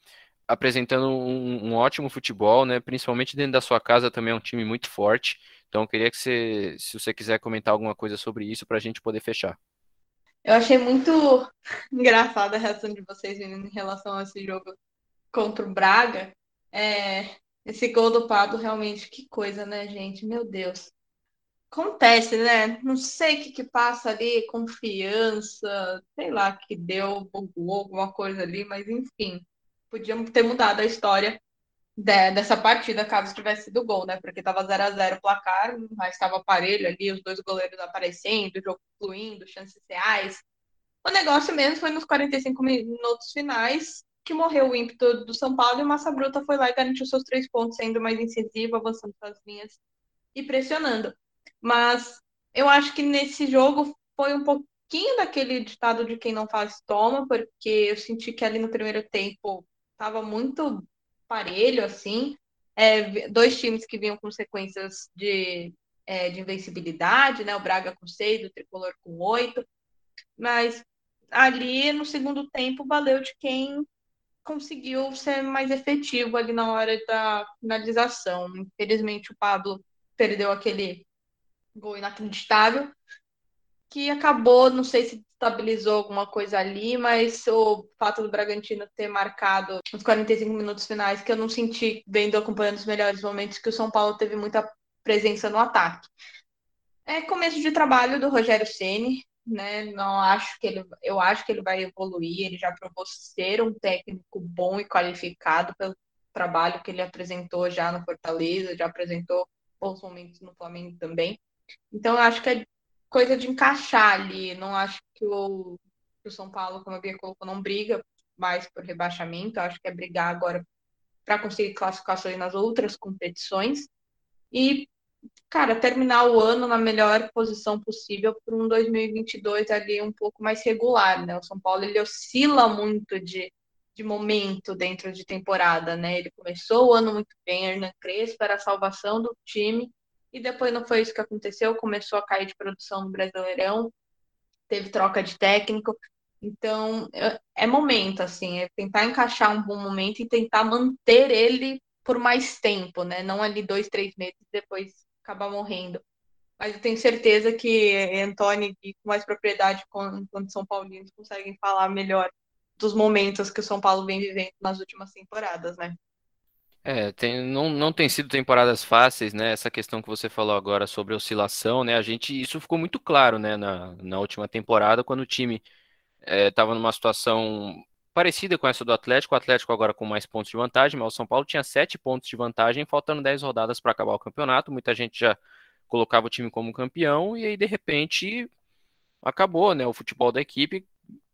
apresentando um, um, ótimo futebol, né? Principalmente dentro da sua casa também é um time muito forte. Então, queria que você, se você quiser comentar alguma coisa sobre isso para a gente poder fechar. Eu achei muito engraçada a reação de vocês em relação a esse jogo contra o Braga. É, esse gol do Pablo, realmente, que coisa, né, gente? Meu Deus. Acontece, né? Não sei o que, que passa ali, confiança, sei lá, que deu, bugou alguma coisa ali, mas enfim, podíamos ter mudado a história de, dessa partida caso tivesse sido gol, né? Porque tava 0 a 0 o placar, mas estava aparelho ali, os dois goleiros aparecendo, o jogo fluindo, chances reais. O negócio mesmo foi nos 45 minutos finais que morreu o ímpeto do São Paulo e o Massa Bruta foi lá e garantiu seus três pontos, sendo mais incisivo, avançando suas linhas e pressionando. Mas eu acho que nesse jogo foi um pouquinho daquele ditado de quem não faz toma, porque eu senti que ali no primeiro tempo estava muito parelho, assim. É, dois times que vinham com sequências de, é, de invencibilidade, né? O Braga com seis, o Tricolor com oito. Mas ali no segundo tempo valeu de quem conseguiu ser mais efetivo ali na hora da finalização. Infelizmente o Pablo perdeu aquele gol inacreditável que acabou, não sei se estabilizou alguma coisa ali, mas o fato do Bragantino ter marcado os 45 minutos finais, que eu não senti vendo acompanhando os melhores momentos, que o São Paulo teve muita presença no ataque. É começo de trabalho do Rogério Ceni, né? Não acho que ele, eu acho que ele vai evoluir. Ele já provou ser um técnico bom e qualificado pelo trabalho que ele apresentou já no Fortaleza, já apresentou bons momentos no Flamengo também. Então, eu acho que é coisa de encaixar ali. Não acho que o, que o São Paulo, como a Bia colocou, não briga mais por rebaixamento. Eu acho que é brigar agora para conseguir classificações nas outras competições. E, cara, terminar o ano na melhor posição possível para um 2022 ali um pouco mais regular, né? O São Paulo, ele oscila muito de, de momento dentro de temporada, né? Ele começou o ano muito bem, Hernan Crespo era a salvação do time, e depois não foi isso que aconteceu, começou a cair de produção no Brasileirão, teve troca de técnico. Então, é momento, assim, é tentar encaixar um bom momento e tentar manter ele por mais tempo, né? Não ali dois, três meses depois acabar morrendo. Mas eu tenho certeza que Antônio, com mais propriedade quando São Paulinos, conseguem falar melhor dos momentos que o São Paulo vem vivendo nas últimas temporadas, né? É, tem, não, não tem sido temporadas fáceis, né? Essa questão que você falou agora sobre oscilação, né? A gente, isso ficou muito claro, né? Na, na última temporada, quando o time estava é, numa situação parecida com essa do Atlético, o Atlético agora com mais pontos de vantagem, mas o São Paulo tinha sete pontos de vantagem, faltando dez rodadas para acabar o campeonato. Muita gente já colocava o time como campeão e aí de repente acabou, né? O futebol da equipe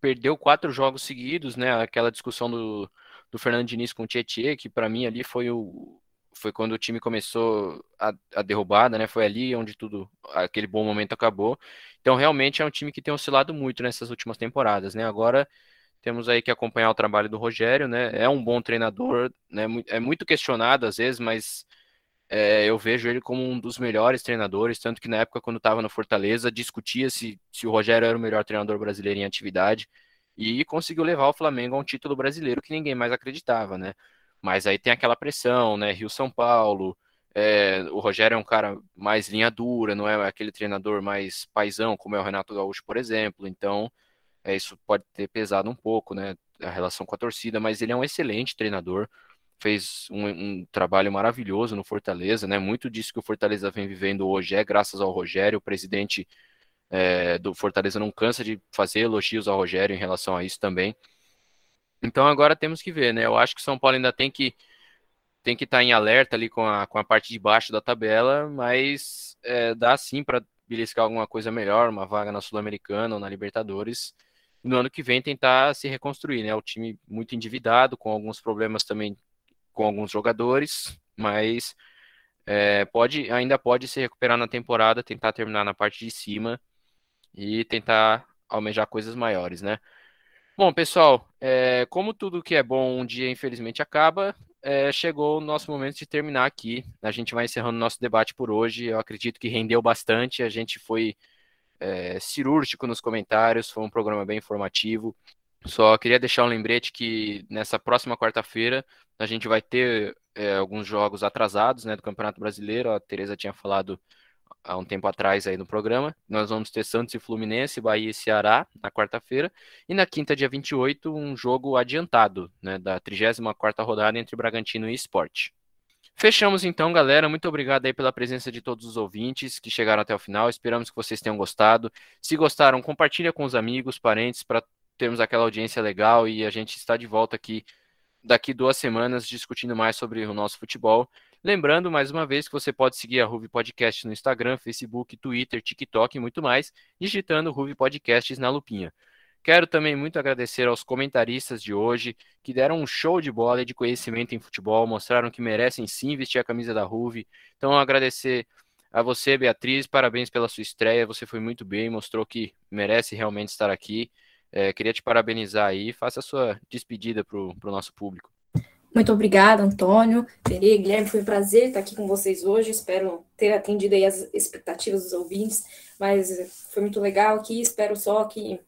perdeu quatro jogos seguidos, né? Aquela discussão do do Fernando Diniz com o Tietchan, que para mim ali foi o foi quando o time começou a, a, derrubada, né? Foi ali onde tudo aquele bom momento acabou. Então realmente é um time que tem oscilado muito nessas últimas temporadas, né? Agora temos aí que acompanhar o trabalho do Rogério, né? É um bom treinador, né? É muito questionado às vezes, mas é, eu vejo ele como um dos melhores treinadores, tanto que na época quando estava no Fortaleza discutia se, se o Rogério era o melhor treinador brasileiro em atividade e conseguiu levar o Flamengo a um título brasileiro que ninguém mais acreditava, né? Mas aí tem aquela pressão, né? Rio São Paulo, é, o Rogério é um cara mais linha dura, não é aquele treinador mais paisão, como é o Renato Gaúcho, por exemplo. Então, é, isso pode ter pesado um pouco, né? A relação com a torcida, mas ele é um excelente treinador, fez um, um trabalho maravilhoso no Fortaleza, né? Muito disso que o Fortaleza vem vivendo hoje é graças ao Rogério, o presidente é, do Fortaleza não cansa de fazer elogios ao Rogério em relação a isso também. Então agora temos que ver, né? Eu acho que o São Paulo ainda tem que tem que estar tá em alerta ali com a, com a parte de baixo da tabela, mas é, dá sim para beliscar alguma coisa melhor, uma vaga na Sul-Americana ou na Libertadores. No ano que vem tentar se reconstruir, né? O time muito endividado, com alguns problemas também com alguns jogadores, mas é, pode ainda pode se recuperar na temporada, tentar terminar na parte de cima e tentar almejar coisas maiores, né? Bom, pessoal, é, como tudo que é bom um dia infelizmente acaba, é, chegou o nosso momento de terminar aqui. A gente vai encerrando nosso debate por hoje. Eu acredito que rendeu bastante. A gente foi é, cirúrgico nos comentários, foi um programa bem informativo. Só queria deixar um lembrete que nessa próxima quarta-feira a gente vai ter é, alguns jogos atrasados né, do Campeonato Brasileiro. A Tereza tinha falado há um tempo atrás aí no programa. Nós vamos ter Santos e Fluminense, Bahia e Ceará na quarta-feira. E na quinta, dia 28, um jogo adiantado né, da 34ª rodada entre Bragantino e Esporte. Fechamos então, galera. Muito obrigado aí pela presença de todos os ouvintes que chegaram até o final. Esperamos que vocês tenham gostado. Se gostaram, compartilha com os amigos, parentes, para termos aquela audiência legal e a gente está de volta aqui daqui duas semanas discutindo mais sobre o nosso futebol. Lembrando, mais uma vez, que você pode seguir a Ruve Podcast no Instagram, Facebook, Twitter, TikTok e muito mais, digitando Ruve Podcasts na lupinha. Quero também muito agradecer aos comentaristas de hoje, que deram um show de bola e de conhecimento em futebol, mostraram que merecem sim vestir a camisa da Ruve. Então, agradecer a você, Beatriz, parabéns pela sua estreia, você foi muito bem, mostrou que merece realmente estar aqui. É, queria te parabenizar aí, faça a sua despedida para o nosso público. Muito obrigada, Antônio, Pere, Guilherme, foi um prazer estar aqui com vocês hoje, espero ter atendido aí as expectativas dos ouvintes, mas foi muito legal aqui, espero só que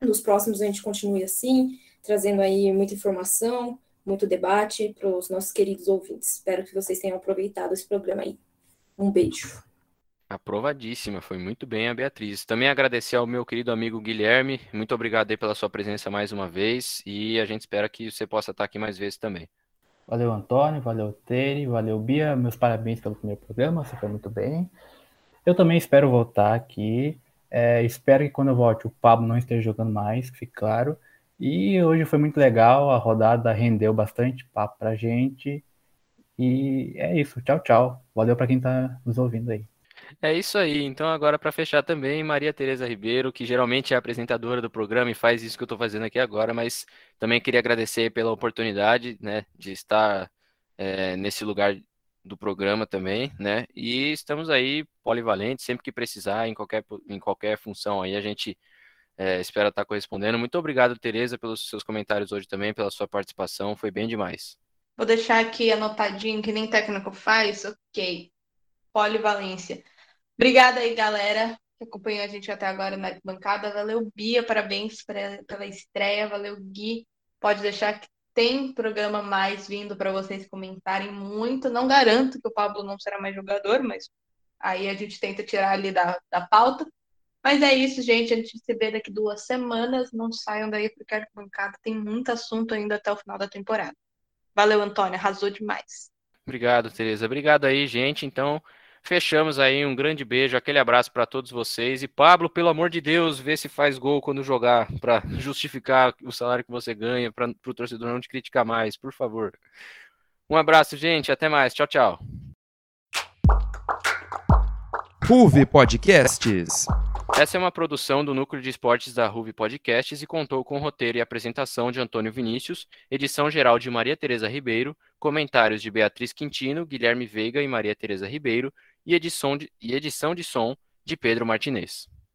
nos próximos a gente continue assim, trazendo aí muita informação, muito debate para os nossos queridos ouvintes. Espero que vocês tenham aproveitado esse programa aí. Um beijo. Aprovadíssima, foi muito bem a Beatriz. Também agradecer ao meu querido amigo Guilherme, muito obrigado aí pela sua presença mais uma vez e a gente espera que você possa estar aqui mais vezes também. Valeu, Antônio, valeu, Tere, valeu, Bia, meus parabéns pelo primeiro programa, você foi muito bem. Eu também espero voltar aqui é, espero que quando eu volte o Pablo não esteja jogando mais, fique claro. E hoje foi muito legal, a rodada rendeu bastante papo pra gente. E é isso, tchau, tchau. Valeu para quem tá nos ouvindo aí. É isso aí. Então, agora para fechar também, Maria Tereza Ribeiro, que geralmente é apresentadora do programa e faz isso que eu estou fazendo aqui agora, mas também queria agradecer pela oportunidade né, de estar é, nesse lugar do programa também, né? E estamos aí polivalentes, sempre que precisar, em qualquer, em qualquer função aí, a gente é, espera estar correspondendo. Muito obrigado, Tereza, pelos seus comentários hoje também, pela sua participação, foi bem demais. Vou deixar aqui anotadinho, que nem técnico faz, ok. Polivalência. Obrigada aí, galera, que acompanhou a gente até agora na bancada. Valeu, Bia, parabéns pela estreia. Valeu, Gui. Pode deixar que tem programa mais vindo para vocês comentarem muito. Não garanto que o Pablo não será mais jogador, mas aí a gente tenta tirar ali da, da pauta. Mas é isso, gente. A gente se vê daqui duas semanas. Não saiam daí porque a bancada tem muito assunto ainda até o final da temporada. Valeu, Antônio. Arrasou demais. Obrigado, Tereza. Obrigado aí, gente. Então, Fechamos aí, um grande beijo, aquele abraço para todos vocês. E Pablo, pelo amor de Deus, vê se faz gol quando jogar, para justificar o salário que você ganha, para o torcedor não te criticar mais, por favor. Um abraço, gente, até mais. Tchau, tchau. Ruve Podcasts. Essa é uma produção do Núcleo de Esportes da Ruve Podcasts e contou com roteiro e apresentação de Antônio Vinícius, edição geral de Maria Tereza Ribeiro, comentários de Beatriz Quintino, Guilherme Veiga e Maria Tereza Ribeiro, e edição de, e edição de som de Pedro Martinez.